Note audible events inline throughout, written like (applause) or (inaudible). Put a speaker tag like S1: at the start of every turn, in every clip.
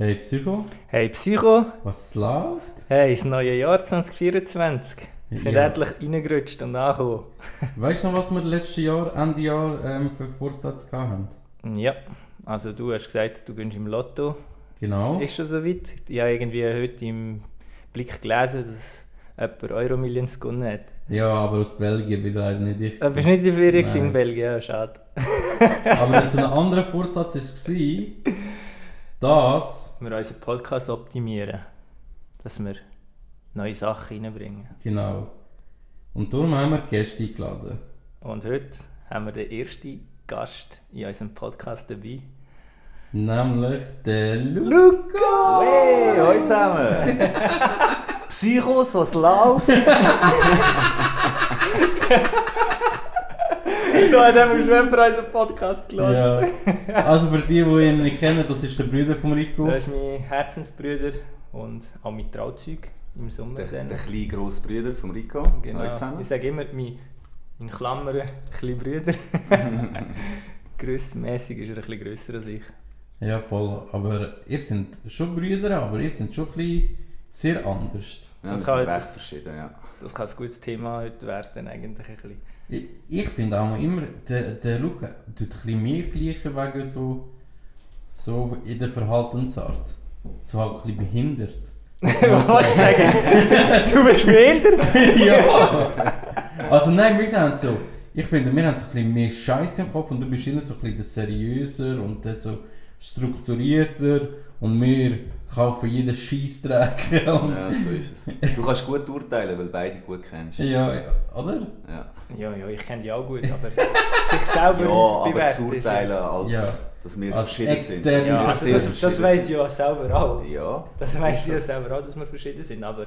S1: Hey Psycho,
S2: Hey Psycho,
S1: was läuft?
S2: hey, das neue Jahr 2024. Wir sind
S1: Ja.
S2: endlich reingerutscht und angekommen. (laughs)
S1: Weißt du noch, was wir letztes Jahr, Ende Jahr ähm, für Vorsatz hatten?
S2: Ja, also du hast gesagt, du gönnst im Lotto.
S1: Genau.
S2: Ist schon soweit? Ich habe irgendwie heute im Blick gelesen, dass jemand Euro-Millions gewonnen hat.
S1: Ja, aber aus Belgien bin leider nicht ich.
S2: Äh, bist du nicht in Ferien in Belgien? Ja, schade.
S1: Aber so ein anderer Vorsatz war, (laughs) dass,
S2: Wir unseren Podcast optimieren. Dass wir neue Sachen reinbringen.
S1: genau. Und darum haben wir Gäste eingeladen.
S2: Und heute haben wir den ersten Gast in unserem Podcast dabei.
S1: Nämlich den Lu.
S2: Luca!
S3: Hey, hallo (laughs) zusammen! (laughs) Psychos, was läuft? (laughs)
S2: Da hat schon jemand unseren Podcast gelassen.
S1: Ja. Also für die, die ihn nicht kennen, das ist der Bruder von Rico.
S2: Das ist mein Herzensbruder und auch mein Trauzeug im Sommer.
S3: Der,
S2: dann.
S3: der kleine grosse Bruder von Rico.
S2: genau. Ich sage immer, mein, in Klammern, kleine Brüder. (laughs) Grössenmässig ist er ein bisschen grösser als ich.
S1: Ja, voll. Aber ihr seid schon Brüder, aber ihr seid schon ein bisschen sehr anders.
S3: Ja,
S2: Das
S3: sind
S2: kann-
S3: recht verschieden, ja.
S2: Das kann ein gutes Thema heute werden, eigentlich ein bisschen.
S1: Ich, ich finde auch immer, der, der Luca tut ein mehr gleichen wegen so, so in der Verhaltensart. So halt ein bisschen behindert. (laughs)
S2: Was willst du sagen? Du bist behindert? (laughs)
S1: ja! Also nein, wir sind so, ich finde, wir haben so ein bisschen mehr Scheiße im Kopf und du bist immer so ein bisschen seriöser und so strukturierter und wir kaufen jeden Scheissdreck (laughs) und
S3: Ja, so ist es. Du kannst gut urteilen, weil du beide gut kennst.
S1: ja, oder?
S3: Ja,
S2: Ja, ja, ich kenne die auch gut, aber sich selber
S3: ja aber zu urteilen, als
S1: Ja.
S3: dass wir
S1: Als
S3: verschieden sind. wir
S2: Ja, also das, das weiss ich ja selber auch.
S3: Ja,
S2: Das
S3: ist
S2: weiss ich ja selber auch, dass wir verschieden sind. Aber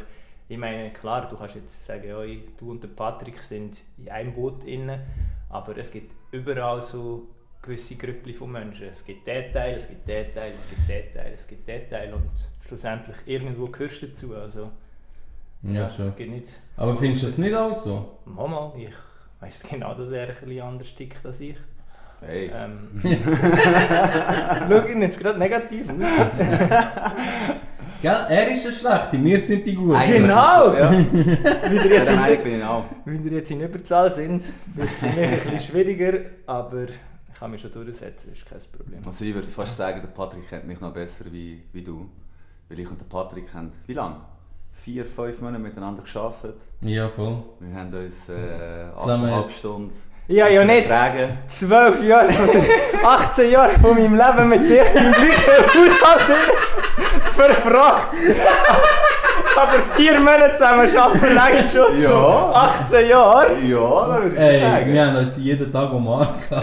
S2: ich meine, klar, du kannst jetzt sagen, ja, du und der Patrick sind in einem Boot inne, aber es gibt überall so gewisse Grüppli von Menschen. Es gibt den Teil, es gibt den Teil, es gibt den Teil, es gibt den Teil und schlussendlich irgendwo gehörst du dazu. Also,
S1: Ja,
S2: ja,
S1: schon.
S2: es gibt nicht.
S1: Aber findest du das nicht auch so?
S2: Mama, ich weiß genau, dass er ein bisschen anders tickt als ich.
S3: Hey.
S2: Ähm, (laughs) Schau ihn jetzt gerade negativ aus.
S1: Gell, er ist der Schlechte, wir sind die Guten.
S3: Eigentlich
S2: Genau.
S3: so, Ja, (laughs)
S2: Wie ihr
S3: ja
S2: jetzt
S3: der
S2: in,
S3: bin ich auch.
S2: wie ihr jetzt in Überzahl sind, wird es für mich ein bisschen schwieriger, aber ich kann mich schon durchsetzen, das ist kein Problem.
S3: Also ich würde fast sagen, der Patrick kennt mich noch besser wie, wie du. Weil ich und der Patrick haben, wie lange? Vier, fünf Monate miteinander gearbeitet.
S1: Ja, voll.
S3: Wir haben uns äh,
S1: ist-
S3: Stunden
S2: Ja, ja, nicht.
S3: tragen.
S2: Zwölf Jahre oder 18 (laughs) Jahre von meinem Leben mit dir im gleichen Haushalt (laughs) verbracht. Aber vier Monate zusammen arbeiten reicht schon.
S3: Ja.
S2: So 18 Jahre.
S3: Ja, da würde ich
S1: Ey,
S3: sagen.
S1: wir haben uns jeden Tag umarmt.
S3: Ja.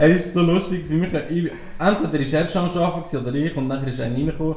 S1: Es ist so lustig. gewesen. Wir ich- Entweder war er schon am Arbeiten gewesen oder ich und dann ist einer reingekommen.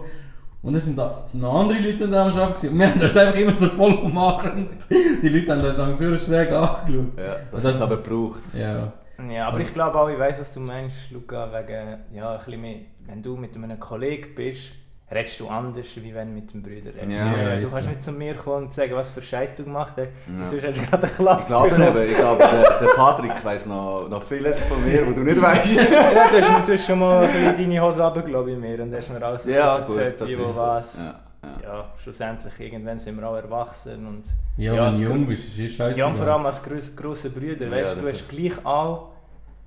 S1: Und dann sind da sind noch andere Leute da am Arbeiten. Und wir haben uns einfach immer so voll umarmt. Die Leute haben uns auch so schräg angeschaut.
S3: Ja, das hat es aber gebraucht.
S1: Ja.
S2: Ja, aber ich glaube auch, ich weiß, was du meinst, Luca, wegen, ja, ein bisschen mehr, wenn du mit einem Kollegen bist, redest du anders, wie wenn du mit dem Bruder redest.
S3: Ja,
S2: Ja, du kannst nicht zu mir kommen und sagen, was für Scheiß du gemacht hast,
S3: Ja.
S2: sonst hast du gerade einen Klapp
S3: Ich glaube eben, ich glaube, der, der Patrick weiss noch, noch vieles von mir, was du nicht (laughs) weißt.
S2: ja, du hast, du hast schon mal ein bisschen deine Hose runtergelassen bei mir und hast mir alles
S3: Ja, gut,
S2: erzählt,
S3: das
S2: wie, wo,
S3: ist
S2: was.
S3: Ja, ja.
S2: Ja, schlussendlich, irgendwann sind wir auch erwachsen und...
S1: Ja,
S2: ja,
S1: wenn du jung bist, ist es scheiße.
S2: Ja, und vor allem als Brüder,
S3: Ja,
S2: weißt du, du hast gleich auch,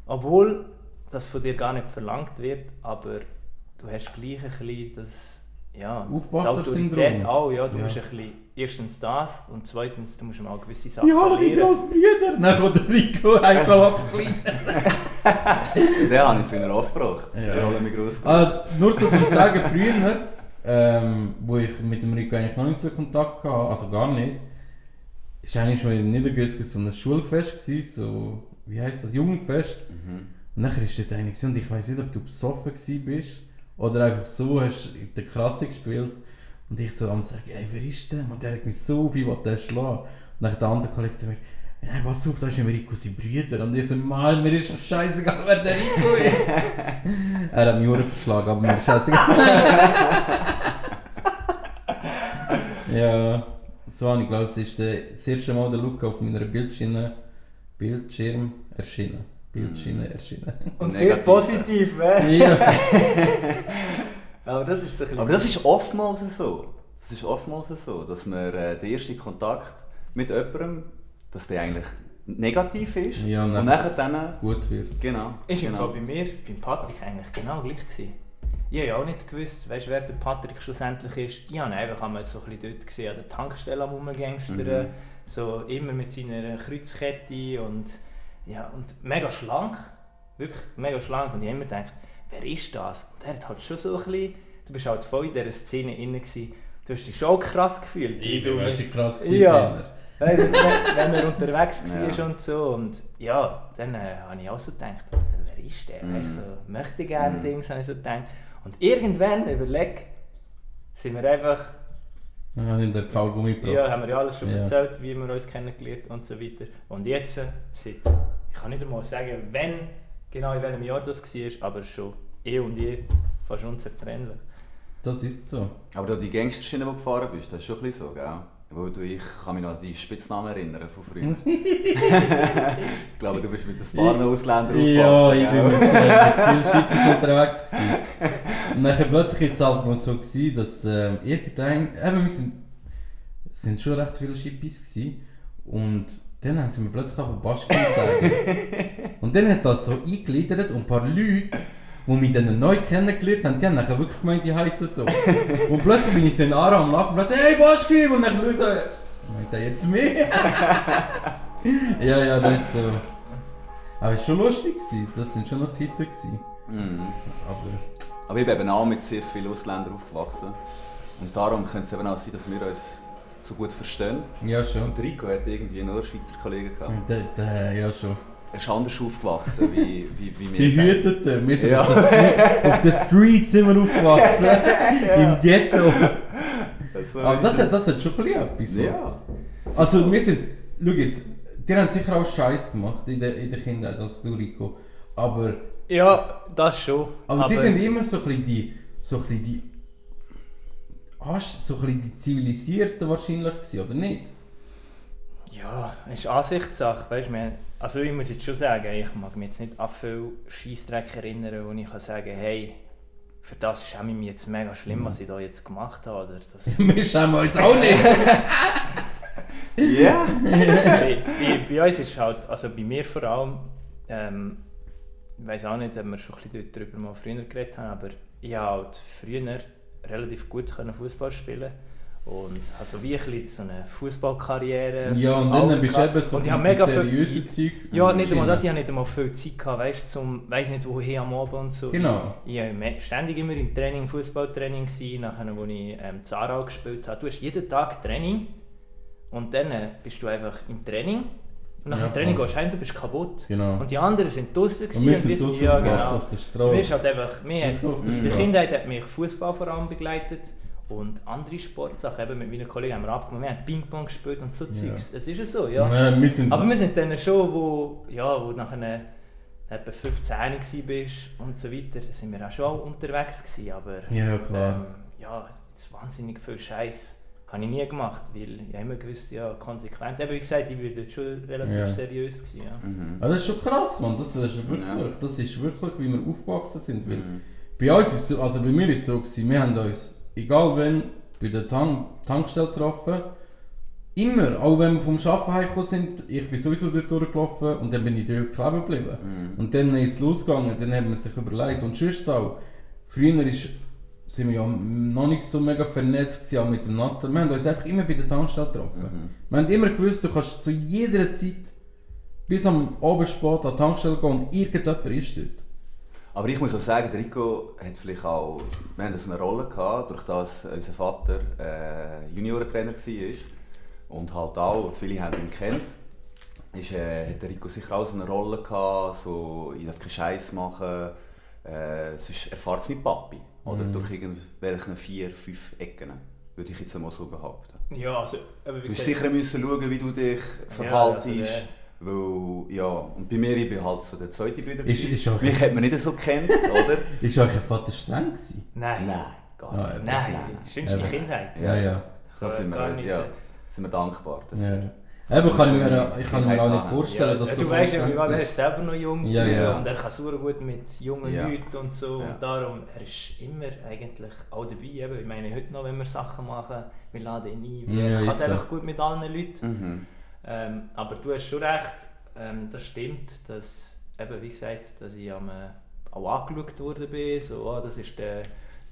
S2: obwohl das von dir gar nicht verlangt wird, aber du hast gleich ein bisschen das, ja. Autorität auch, ja, du
S1: Ja.
S2: musst ein bisschen, erstens das und zweitens, du musst auch gewisse Sachen
S1: Ich habe meine. Grossbrüder. (laughs) Dann kommt der Rico einfach abkleiden. (laughs)
S3: Den habe ich früher aufgebracht.
S1: Ja.
S3: Die Rolle mit groß
S1: Ah, nur so zum Sagen, früher, ähm, wo ich mit dem Rico eigentlich noch nicht so Kontakt hatte, also gar nicht, ist eigentlich schon in Niedergösgen so ein Schulfest gewesen, so, wie heisst das, Jugendfest.
S3: Mhm.
S1: Und nachher ist dort einer gewesen, und ich weiss nicht, ob du besoffen gewesen bist oder einfach so hast in der Klasse gespielt. Und ich so am sagen, ey, wer ist der? Und der hat mich so viel, was der schlagen. Und dann der andere Kollege zu mir, Nein, pass auf, da ist ja Rico sein Brüder. Und ich so, Mann, mir ist doch scheißegal, wer der Rico ist. (laughs) er hat mich auch verschlagen, aber mir ist scheißegal. (laughs) ja, so habe ich glaube, es ist der- das erste Mal der Luca auf meiner Bildschirm, Bildschirm erschienen. Bildschirm erschienen.
S2: Und sehr positiv, hä? (laughs)
S1: ja. (laughs)
S2: Aber das ist so ein bisschen...
S3: Aber das ist oftmals so. Das ist oftmals so, dass man äh, den ersten Kontakt mit jemandem, dass der eigentlich negativ ist
S1: Ja, und
S3: und
S1: nachher-
S3: dann...
S1: Gut wird.
S3: Genau.
S2: Ist im
S3: genau.
S2: Fall bei mir, beim Patrick eigentlich genau gleich gewesen. Ich habe ja auch nicht gewusst, weißt, wer der Patrick schlussendlich ist. Ich habe ihn einfach einmal so ein bisschen dort gesehen, an der Tankstelle am Rumgangstern,
S3: Mhm.
S2: so immer mit seiner Kreuzkette und, ja, und mega schlank, wirklich mega schlank. Und ich immer gedacht, wer ist das? Und er hat halt schon so ein bisschen, du bist halt voll in dieser Szene inne gewesen. Du hast dich schon krass gefühlt.
S1: Ich
S2: du
S1: bin
S2: mit-
S1: krass gewesen,
S2: Ja. Wenn, wenn, wenn er unterwegs (laughs) war
S3: Ja.
S2: und so. Und ja, dann äh, habe ich auch so gedacht, wer ist der?
S3: Mhm.
S2: Weißt, so, möchte gerne
S3: Mhm.
S2: Dings, habe ich so gedacht. Und irgendwann, überleg, sind wir einfach,
S1: Habe ich den Kaugummi gebracht.
S2: ja, haben wir ja alles schon
S1: Ja.
S2: erzählt, wie wir uns kennengelernt und so weiter. Und jetzt, seit, ich kann nicht einmal sagen, wenn, genau in welchem Jahr das war, aber schon eh und je fast unzertrennlich.
S1: Das ist so.
S3: Aber da die Gangsterschiene, die du gefahren bist, das ist schon ein bisschen so, gell? Weil du, ich kann mich noch an die Spitznamen erinnern von früher. (laughs) ich glaube, du bist mit ein paar Ausländern
S1: Ja, ich bin mit, mit vielen Schippers unterwegs gewesen. Und dann plötzlich ist es halt mal so gewesen, dass äh, irgendein, eben wir sind, schon recht viele Schippis gewesen. Und dann haben sie mir plötzlich von Baschki sagen. Und dann hat es das so eingegliedert und ein paar Leute, die mich dann neu kennengelernt haben, die haben nachher wirklich gemeint, die heißen so. Und plötzlich bin ich so in Ara am Lachen und plötzlich, hey Baschki! Und dann so, meint der jetzt mehr? (laughs) ja, ja, das ist so. Aber es war schon lustig, gewesen. das sind schon noch Zeiten. Gewesen.
S3: Mhm.
S1: Aber
S3: Aber ich bin eben auch mit sehr vielen Ausländern aufgewachsen. Und darum könnte es eben auch sein, dass wir uns so gut verstehen.
S1: ja, schon.
S3: Und Rico hat irgendwie nur Schweizer Kollegen gehabt.
S1: Der, ja, schon.
S3: Er ist anders aufgewachsen wie, wie, wie wir.
S1: Behütete, wir sind
S3: Ja.
S1: auf, der Street, auf der Street sind wir aufgewachsen, (laughs) im Ghetto.
S3: So
S1: Aber das hat, das hat schon ein bisschen etwas. so.
S3: Ja.
S1: Also wir sind, schau jetzt, die haben sicher auch Scheiß gemacht in der, in der Kindheit als du, Rico. Aber,
S2: Ja, das schon.
S1: aber, die sind immer so ein bisschen die, so ein bisschen die, Arsch- so ein bisschen die Zivilisierten wahrscheinlich gewesen, oder nicht?
S2: Ja, ist Ansichtssache, weißt du, also ich muss jetzt schon sagen, ich mag mich jetzt nicht an viel Scheissdreck erinnern, wo ich kann sagen, hey, für das schäme ich mich jetzt mega schlimm, was ich da jetzt gemacht habe, oder das... (laughs)
S1: Wir schämen uns auch nicht. (laughs)
S3: Ja.
S2: bei, bei, bei uns ist halt, also bei mir vor allem, ähm, ich weiß auch nicht, ob wir schon ein bisschen darüber mal früher geredet haben, aber ich habe halt früher relativ gut Fußball spielen und also wie ein bisschen so eine Fußballkarriere.
S1: Ja, und dann bist du eben so
S2: und ich mega viel,
S1: seriöse Zeug.
S2: Ja, nicht einmal das, ich habe nicht einmal viel Zeit gehabt, weißt zum, weiss nicht woher am Abend und so.
S1: Genau.
S2: Ich, ich ständig immer im Training, Fußballtraining gewesen, nachher, wo ich ähm, Zara gespielt habe. Du hast jeden Tag Training und dann äh, bist du einfach im Training und nach
S1: Ja,
S2: dem Training gehst du heim, du bist kaputt.
S1: Genau.
S2: Und die anderen sind draußen
S1: Und wir sind
S2: gewesen
S1: draussen
S2: ja, genau.
S1: auf der Straße.
S2: Mir ist halt einfach, mir hat,
S1: Straße.
S2: Kindheit hat mich Fußball vor allem begleitet und andere Sportsachen, eben mit meinen Kollegen haben wir abgemacht, wir haben Ping-Pong gespielt und so
S1: Ja.
S2: Zeugs. Es ist ja so, ja.
S1: Ja, wir sind,
S2: Aber wir sind dann schon, wo, ja, wo du nachher etwa 15 gewesen bist und so weiter, sind wir auch schon unterwegs gewesen, aber
S1: Ja, klar.
S2: ähm, ja, jetzt wahnsinnig viel Scheiß habe ich nie gemacht, weil ich immer gewusst, ja, Konsequenzen. Eben wie gesagt, ich bin dort schon relativ
S1: Ja.
S2: seriös gewesen, ja.
S3: Mhm.
S1: Ah, das ist schon krass, man. Das ist wirklich,
S3: Ja.
S1: das ist wirklich, wie wir aufgewachsen sind. Weil
S3: Mhm.
S1: Bei uns ist es so, also bei mir ist es so gewesen, wir haben uns, egal wenn, bei der Tank Tankstelle getroffen. Immer, auch wenn wir vom Arbeiten heimgekommen sind, ich bin sowieso dort durchgelaufen und dann bin ich dort kleben geblieben.
S3: Mhm.
S1: Und dann ist es losgegangen, dann haben wir sich überlegt. Und sonst auch, früher ist, sind wir ja noch nicht so mega vernetzt gewesen, auch mit dem Natter. Wir haben uns einfach immer bei der Tankstelle getroffen.
S3: Mhm.
S1: Wir haben immer gewusst, du kannst zu jeder Zeit bis am Abend spät an die Tankstelle gehen und irgendjemand ist dort.
S3: Aber ich muss auch sagen, der Rico hat vielleicht auch, wir haben eine Rolle gehabt, durch das unser Vater äh, Juniorentrainer war und halt auch, viele haben ihn kennt, ist, äh, hat der Rico sicher auch so eine Rolle gehabt, so, ich darf keinen Scheiß machen, äh, sonst erfahrt es mit Papi, oder
S1: Mhm.
S3: durch irgendwelche vier, fünf Ecken, würde ich jetzt einmal so behaupten.
S2: Ja, also, aber wie
S3: Du
S2: gesagt-
S3: sicher müssen schauen, wie du dich
S2: also
S3: verhaltest.
S2: der-
S3: weil, ja, und bei mir, ich bin halt so der zweite Bruder.
S1: Ist- ist auch-
S3: Mich hat man nicht so kennt, oder? (laughs)
S1: Ist euer Vater streng gewesen?
S2: Nein,
S3: Nein, gar
S1: Ja,
S3: nicht.
S1: eben.
S2: nein, schönste
S1: Eben.
S2: Kindheit.
S1: Ja, ja.
S3: Da
S2: Kann
S3: sind wir,
S2: nicht
S3: ja,
S2: so-
S3: sind wir dankbar dafür.
S1: ja. Eben, kann ich mir, ich kann mir auch nicht vorstellen,
S2: Ja,
S1: dass
S2: du
S1: so
S2: weißt ja, wie
S1: Konsequenzen
S2: er ist selber noch jung
S1: Ja,
S3: ja.
S2: und er kann super gut mit jungen
S3: Ja.
S2: Leuten und so
S3: Ja.
S2: und darum, er ist immer eigentlich auch dabei. Eben. Ich meine, heute noch, wenn wir Sachen machen, wir laden ihn ein,
S1: Ja,
S2: er kann
S1: so.
S2: einfach gut mit allen Leuten.
S3: Mhm.
S2: Ähm, aber du hast schon recht, ähm, das stimmt, dass, eben, wie gesagt, dass ich am, äh, auch angeschaut worden bin, so, ah, das ist der,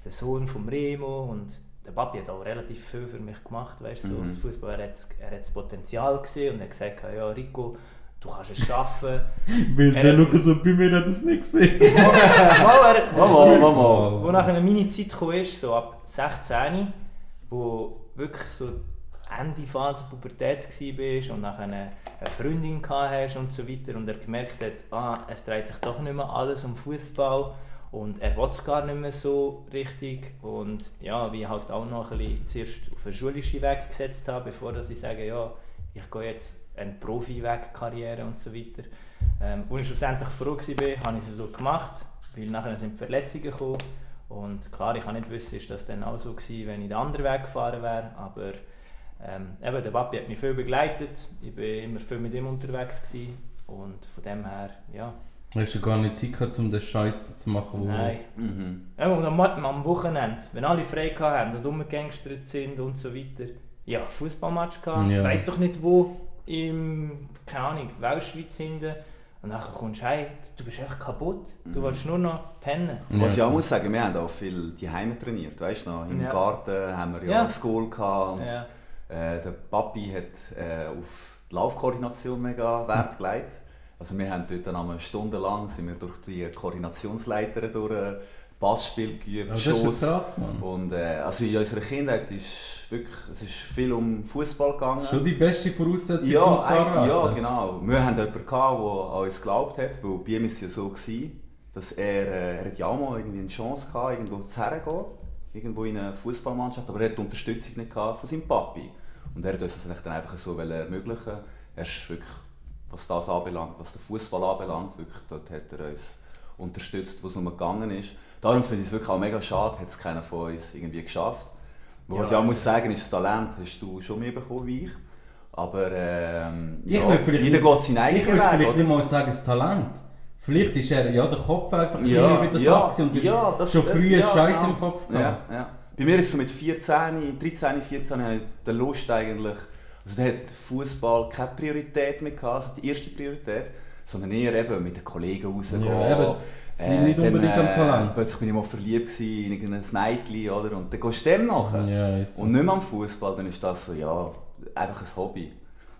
S2: der Sohn von Remo und der Papi hat auch relativ viel für mich gemacht, weißt du, so,
S3: Mhm.
S2: Fußball, er hat, er hat das Potenzial gesehen und er hat gesagt, ja Rico, du kannst es schaffen. (laughs)
S1: Weil
S2: Er
S1: der Lukas und bei mir hat das nicht gesehen.
S2: Mal,
S3: Mal, mal, mal.
S2: wo nachher meine Zeit ist, so ab 16, wo wirklich so Ende Phase Pubertät war und nachher eine, Freundin hast und so weiter und er gemerkt hat, ah, es dreht sich doch nicht mehr alles um Fußball und er will es gar nicht mehr so richtig und ja, wie halt auch noch ein bisschen zuerst auf einen schulischen Weg gesetzt habe, bevor dass ich sage, ja, ich gehe jetzt eine Profi-Weg, Karriere und so weiter. Ähm, als ich schlussendlich froh war, habe ich es so gemacht, weil nachher sind Verletzungen gekommen und klar, ich kann nicht wissen, ist das dann auch so gewesen, wenn ich den anderen Weg gefahren wäre, aber ähm, eben, der Papi hat mich viel begleitet, ich war immer viel mit ihm unterwegs gewesen und von dem her, ja,
S1: Hast du gar nicht Zeit gehabt, um den Scheiß zu machen? wo-
S2: nein.
S3: Mhm.
S2: Ja, und am, am Wochenende, wenn alle frei hatten und rumgegangstert sind und so weiter, ja, Fußballmatch gehabt,
S1: Ja.
S2: weiss doch nicht wo, im, keine Ahnung, Weltschweiz hinten. Und dann kommst du heim, du bist echt kaputt, du willst nur noch pennen.
S3: Was ich
S1: Ja,
S3: auch muss sagen, wir haben auch viel die Heime trainiert, weißt du noch? Im
S2: Ja.
S3: Garten haben wir ja,
S2: Ja.
S3: eine School gehabt und
S2: Ja.
S3: Äh, der Papi hat äh, auf die Laufkoordination mega Wert gelegt. Also wir haben dort dann stundenlang sind wir durch die Koordinationsleiter durch äh, Passspiel geübt,
S1: schon
S3: Schuss.
S1: krass.
S3: Und äh, also in unserer Kindheit ist wirklich, es ist viel um Fußball gegangen.
S1: Schon die beste Voraussetzung
S3: Ja,
S1: zum Star
S3: ja, genau. Wir hatten jemanden, gehabt, der an uns geglaubt hat, weil bei ihm ist es ja so gewesen, dass er, äh, er hat ja auch mal irgendwie eine Chance gehabt, irgendwo zu hergehen, irgendwo in eine Fußballmannschaft, aber er hat die Unterstützung nicht gehabt von seinem Papi. Und er hat uns das dann einfach so ermöglichen. Er ist wirklich, was das anbelangt, was den Fußball anbelangt, wirklich, dort hat er uns unterstützt, wo es um gegangen ist. Darum finde ich es wirklich auch mega schade, hat es keiner von uns irgendwie geschafft. Wo
S2: Ja,
S3: was ich auch
S2: also-
S3: muss sagen, ist das Talent hast du schon mehr bekommen wie ich. Aber ähm,
S1: Ich
S3: ja,
S1: vielleicht
S3: jeder geht seinen
S1: Ich
S3: eigenen
S1: würde
S3: Weg,
S1: vielleicht
S3: oder?
S1: nicht mal sagen, das Talent. Vielleicht ist er, ja, der Kopf einfach
S3: Ja,
S1: ja, wieder
S3: ja,
S1: so und du
S3: ja, das-
S1: schon
S3: äh,
S1: früher
S3: ja,
S1: Scheiße
S3: genau.
S1: im Kopf
S3: Ja,
S1: gehabt.
S3: ja. Bei mir ist es so mit 14, 13, 14 hatte ich die Lust eigentlich, also da hat Fußball keine Priorität mehr gehabt, also die erste Priorität, sondern eher eben mit den Kollegen rausgehen.
S1: Ja, eben, es liegt nicht
S3: dann,
S1: unbedingt am Talent.
S3: Plötzlich bin ich mal verliebt in irgendein Mädchen, oder? Und dann gehst du dem nachher.
S1: Ja, ist.
S3: Und nicht mehr am Fußball, dann ist das so, ja, einfach ein Hobby.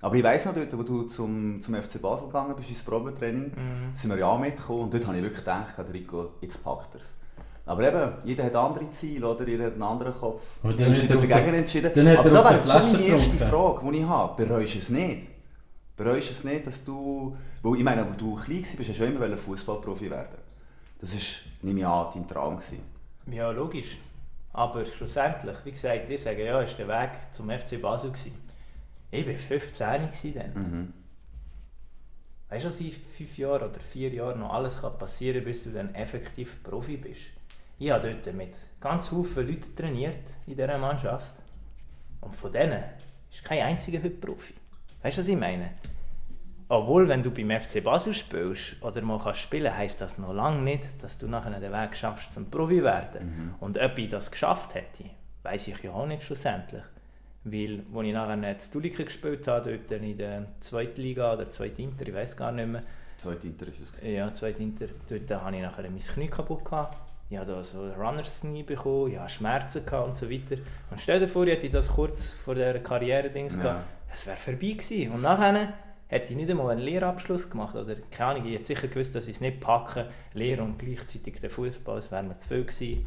S3: Aber ich weiss noch dort, wo du zum, zum FC Basel gegangen bist, ins Probetraining,
S2: Mhm.
S3: sind wir ja auch mitgekommen und dort habe ich wirklich gedacht, der Rico, jetzt packt er es. Aber eben, jeder hat andere Ziele, oder? Jeder hat einen anderen Kopf.
S1: Aber
S3: du
S1: dann
S3: hast
S1: hat
S3: dich dagegen
S1: der-
S3: entschieden. Aber
S1: er
S3: da wäre schon meine erste
S1: getrunken.
S3: Frage, die ich habe. Bereust du es nicht? Bereust du es nicht, dass du, weil ich meine, wo du klein warst, hast du ja immer Fußballprofi werden. Das war, nehme ich an, dein Traum gewesen.
S2: Ja, logisch. Aber schlussendlich, wie gesagt, ich sage, ja, ist der Weg zum FC Basel gewesen. Ich war 15 gewesen dann.
S3: Mhm.
S2: Weißt du, was in fünf Jahren oder vier Jahren noch alles kann passieren bis du dann effektiv Profi bist? Ich habe dort mit ganz vielen Leuten trainiert in dieser Mannschaft. Und von denen ist kein einziger heute Profi. Weißt du, was ich meine? Obwohl, wenn du beim FC Basel spielst oder mal kannst spielen, heisst das noch lange nicht, dass du nachher den Weg schaffst zum Profi werden. Und ob ich das geschafft hätte, weiß ich ja auch nicht schlussendlich. Weil, als ich nachher in Stuliken gespielt habe, dort in der zweiten Liga oder zweiten Inter, ich weiß gar nicht mehr,
S3: Zweite Inter ist es. gewesen.
S2: ja, zweite Inter, dort habe ich nachher mein Knie kaputt gehabt. Ich hatte da so Runners Knie bekommen, ich hatte Schmerzen gehabt und so weiter. Und stell dir vor, ich hätte das kurz vor der Karriere-Dings
S3: Ja.
S2: gehabt, es wäre vorbei gewesen. Und nachher hätte ich nicht einmal einen Lehrabschluss gemacht oder keine Ahnung, ich hätte sicher gewusst, dass ich es nicht packe, Lehre und gleichzeitig der Fußball, es wäre mir zu viel gewesen.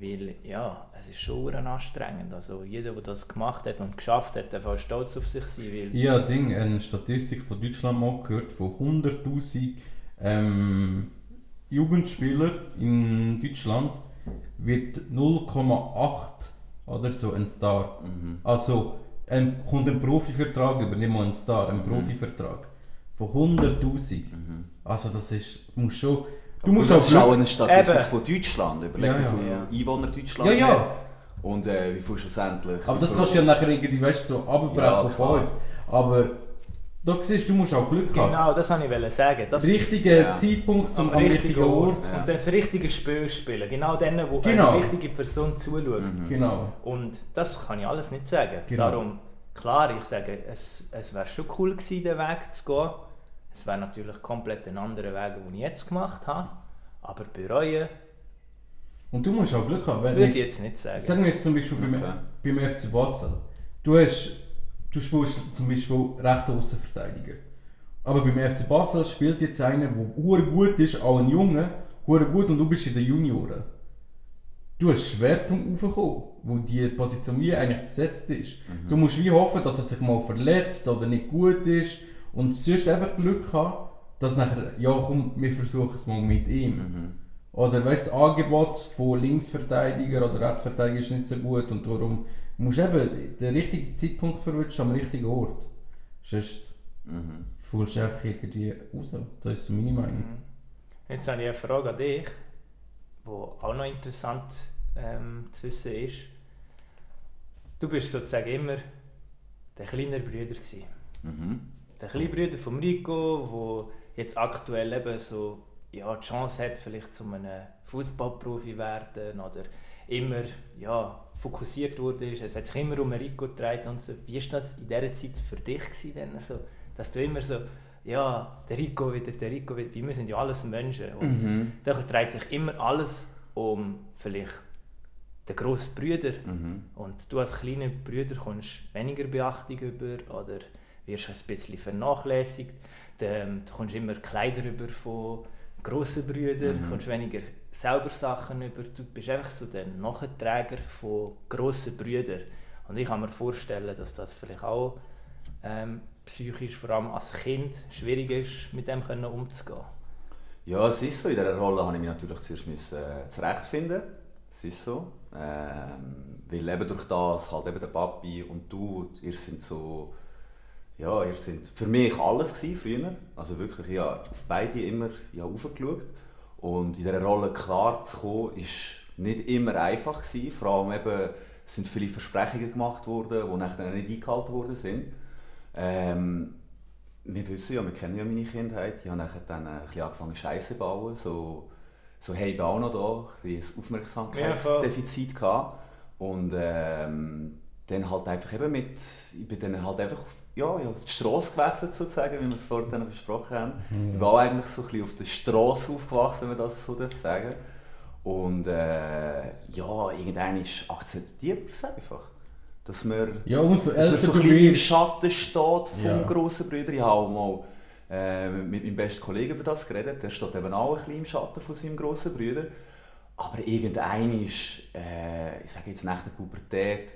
S2: Weil, ja, es ist schon anstrengend. Also jeder, der das gemacht hat und geschafft hat, darf auch stolz auf sich sein, weil...
S1: Ich habe Ding, eine Statistik von Deutschland mal gehört, von 100'000 ähm, Jugendspieler in Deutschland wird 0,8 oder so ein Star.
S3: Mhm.
S1: Also ein, kommt ein Profivertrag über, nicht mal ein Star, ein Profivertrag. Von 100'000. Also das ist, musst schon, du musst
S3: das
S1: auch
S3: ist auch eine Statistik
S2: Eben.
S3: von Deutschland. Überleg,
S1: Ja, ja.
S3: wie viele. Einwohner Deutschland
S1: Ja, ja.
S3: hat. Und äh, wie viel schlussendlich.
S1: Aber das kannst du ja nachher irgendwie, weißt du, so abbrechen
S3: klar.
S1: uns. Aber da siehst du, du musst auch Glück haben.
S2: Genau, das wollte ich sagen. Das
S1: Richtiger
S3: Ja.
S1: Zeitpunkt zum,
S2: am richtigen
S1: Ort.
S3: Ja.
S2: Und das richtige Spiel spielen. Genau denen, wo
S1: Genau.
S2: eine richtige Person zuschaut.
S3: Mhm.
S1: Genau.
S2: Und das kann ich alles nicht sagen.
S1: Genau.
S2: Darum, klar, ich sage, es, es wäre schon cool gewesen, den Weg zu gehen. Es wäre natürlich komplett ein anderer Weg, den ich jetzt gemacht habe. Aber bereuen
S1: Und du musst auch Glück haben. Wenn
S2: würde ich jetzt nicht sagen.
S1: Sagen wir jetzt zum Beispiel beim,
S3: Okay.
S1: beim FC Basel. Du, hast, du spielst zum Beispiel rechter Außenverteidiger. Aber beim FC Basel spielt jetzt einer, der gut ist, auch ein Junge, gut und du bist in den Junioren. Du hast schwer zum Raufkommen, wo die Position wie eigentlich gesetzt ist. Du musst wie hoffen, dass er sich mal verletzt oder nicht gut ist und sonst einfach Glück haben, dass nachher, ja komm, wir versuchen es mal mit ihm.
S3: Mhm.
S1: Oder weißt, das Angebot von Linksverteidiger oder Rechtsverteidiger ist nicht so gut und darum musst du eben den richtigen Zeitpunkt verwünschen am richtigen Ort. Sonst
S3: Mhm.
S1: fühlst du einfach irgendwie raus. Das ist so meine Meinung.
S2: Mhm. Jetzt habe ich eine Frage an dich, die auch noch interessant ähm, zu wissen ist. Du bist sozusagen immer der kleine Bruder gewesen.
S3: Mhm.
S2: Der kleine Bruder von Rico, der jetzt aktuell eben so ja, die Chance hat, vielleicht zu einem Fußballprofi werden oder immer ja, fokussiert wurde. Es hat sich immer um Rico gedreht und so. Wie war das in dieser Zeit für dich gewesen, denn so, dass du immer so, ja, der Rico wieder, der Rico wieder, wir sind ja alles Menschen und
S3: Mhm.
S2: da dreht sich immer alles um vielleicht den grossen Brüder
S3: Mhm.
S2: und du als kleiner Bruder kommst weniger Beachtung über oder wirst ein bisschen vernachlässigt. Du, du kommst immer Kleider über von grossen Brüdern,
S3: Mhm.
S2: kommst weniger selber Sachen über. Du bist einfach so der Nachträger von grossen Brüdern. Und ich kann mir vorstellen, dass das vielleicht auch ähm, psychisch, vor allem als Kind, schwierig ist, mit dem können umzugehen.
S3: Ja, es ist so. In dieser Rolle habe ich mich natürlich zuerst müssen, äh, zurechtfinden. Es ist so. Ähm, weil eben durch das halt eben der Papi und du, ihr sind so, ja, ihr sind für mich alles gewesen früher. Also wirklich, ja, auf beide immer ja, aufgeschaut. Und in dieser Rolle klar zu kommen, ist nicht immer einfach gewesen. Vor allem eben, sind viele Versprechungen gemacht worden, die nachher nicht eingehalten worden sind. Ähm, wir wissen ja, wir kennen ja meine Kindheit. Ich habe nachher dann ein bisschen angefangen Scheiße zu bauen. So, so hey, ich bin auch noch da. Ein Aufmerksamkeitsdefizit gehabt. Und ähm, dann halt einfach eben mit, ich bin dann halt einfach ja, ja, auf die Straße gewechselt sozusagen, wie wir es vorhin besprochen haben. Ich bin auch eigentlich so ein bisschen auf der Straße aufgewachsen, wenn man das so darf sagen Und äh, ja, irgendwann ist akzeptiert es einfach. Dass man,
S1: Ja, umso
S3: dass man so ein bisschen im. Schatten steht vom
S1: Ja.
S3: grossen Bruder. Ich habe auch mal äh, mit meinem besten Kollegen über das geredet. Der steht eben auch ein bisschen im Schatten von seinem grossen Bruder. Aber irgendein ist, äh, ich sage jetzt nach der Pubertät,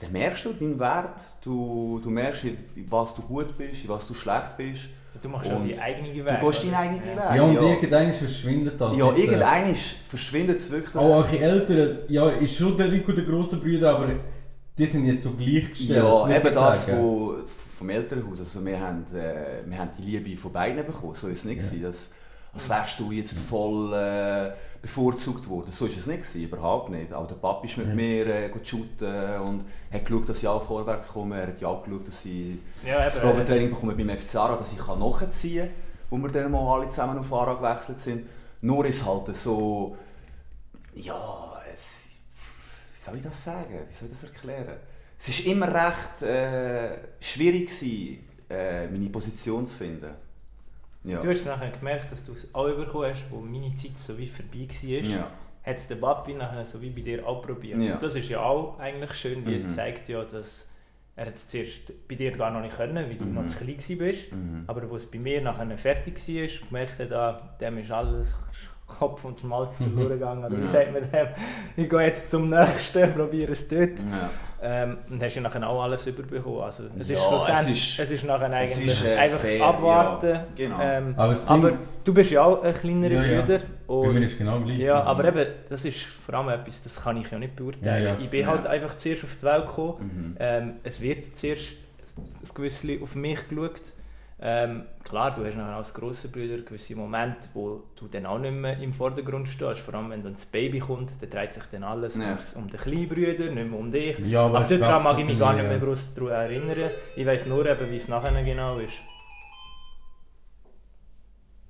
S3: dann merkst du deinen Wert. Du, du merkst, in was du gut bist, in was du schlecht bist.
S2: Du machst
S3: Und
S2: die eigene Weg.
S3: Du gehst
S2: oder?
S3: deinen eigenen
S2: Ja.
S3: Weg.
S1: Ja, und
S3: ja.
S1: irgendwann verschwindet das.
S3: Ja,
S1: äh,
S3: irgendein verschwindet es wirklich.
S1: Auch eure Eltern, ja, ist schon der Rico der grosse Brüder, aber die sind jetzt so gleichgestellt.
S3: Ja, eben das
S1: sagen.
S3: wo, vom Elternhaus. Also wir haben, äh, wir haben die Liebe von beiden bekommen. So ist es nicht.
S1: Ja.
S3: gewesen, Dass, als wärst du jetzt voll äh, bevorzugt worden. So ist es nicht. Gewesen, überhaupt nicht. Auch der Papi ist mit
S1: Ja.
S3: mir äh, gut shooten und hat geschaut, dass ich auch vorwärts komme. Er hat ja auch geschaut, dass ich
S2: Ja,
S3: das Probetraining bekomme beim FC Aarau, dass ich kann nachziehen kann, wo wir dann mal alle zusammen auf Aarau gewechselt sind. Nur ist halt so, ja, es, wie soll ich das sagen? Wie soll ich das erklären? Es ist immer recht äh, schwierig gewesen, äh, meine Position zu finden. Ja.
S2: Du hast nachher gemerkt, dass du es auch bekommen hast, wo meine Zeit so wie vorbei war.
S3: Ja.
S2: Hat es der Papi nachher so wie bei dir auch probiert.
S3: Ja.
S2: Und das ist ja auch eigentlich schön, wie es
S3: Mhm.
S2: zeigt ja, dass er hat es zuerst bei dir gar noch nicht können, weil du
S3: Mhm.
S2: noch zu klein warst.
S3: Mhm.
S2: Aber wo es bei mir nachher fertig war, gemerkt hat, ah, dem ist alles Kopf und Schmalz
S1: Mhm.
S2: verloren gegangen. Oder wie
S3: Ja.
S2: sagt man dem? Ich gehe jetzt zum nächsten, (laughs) probiere es dort.
S3: Ja.
S2: Ähm, und hast ja nachher auch alles überbekommen. Also, es ist
S3: Ja,
S2: schlussendlich,
S3: es
S2: es
S3: ist-
S2: ist, nachher
S3: es
S2: eigentlich
S3: ist, äh,
S2: einfach
S3: fair,
S2: das Abwarten.
S3: ja, genau.
S2: Ähm,
S1: Aber
S2: aber du bist ja auch ein kleinerer
S1: Ja, ja.
S2: Bruder.
S1: Bei mir ist genau gleich.
S2: Ja,
S1: Mhm.
S2: aber eben, das ist vor allem etwas, das kann ich ja nicht beurteilen.
S1: Ja, ja.
S2: Ich bin
S3: Ja.
S2: halt einfach zuerst auf die Welt gekommen.
S3: Mhm.
S2: Ähm, es wird zuerst ein gewisses auf mich geschaut. Ähm, klar, du hast nachher als grosser Bruder gewisse Momente, wo du dann auch nicht mehr im Vordergrund stehst. Vor allem, wenn dann das Baby kommt, dann dreht sich dann alles
S3: Ja.
S2: ums- um den kleinen Bruder, nicht mehr um dich.
S1: Ja, aber
S2: daran mag ich
S1: wechselt
S2: mich gar nicht
S1: ja.
S2: mehr groß daran erinnern. Ich weiß nur eben, wie es nachher genau ist.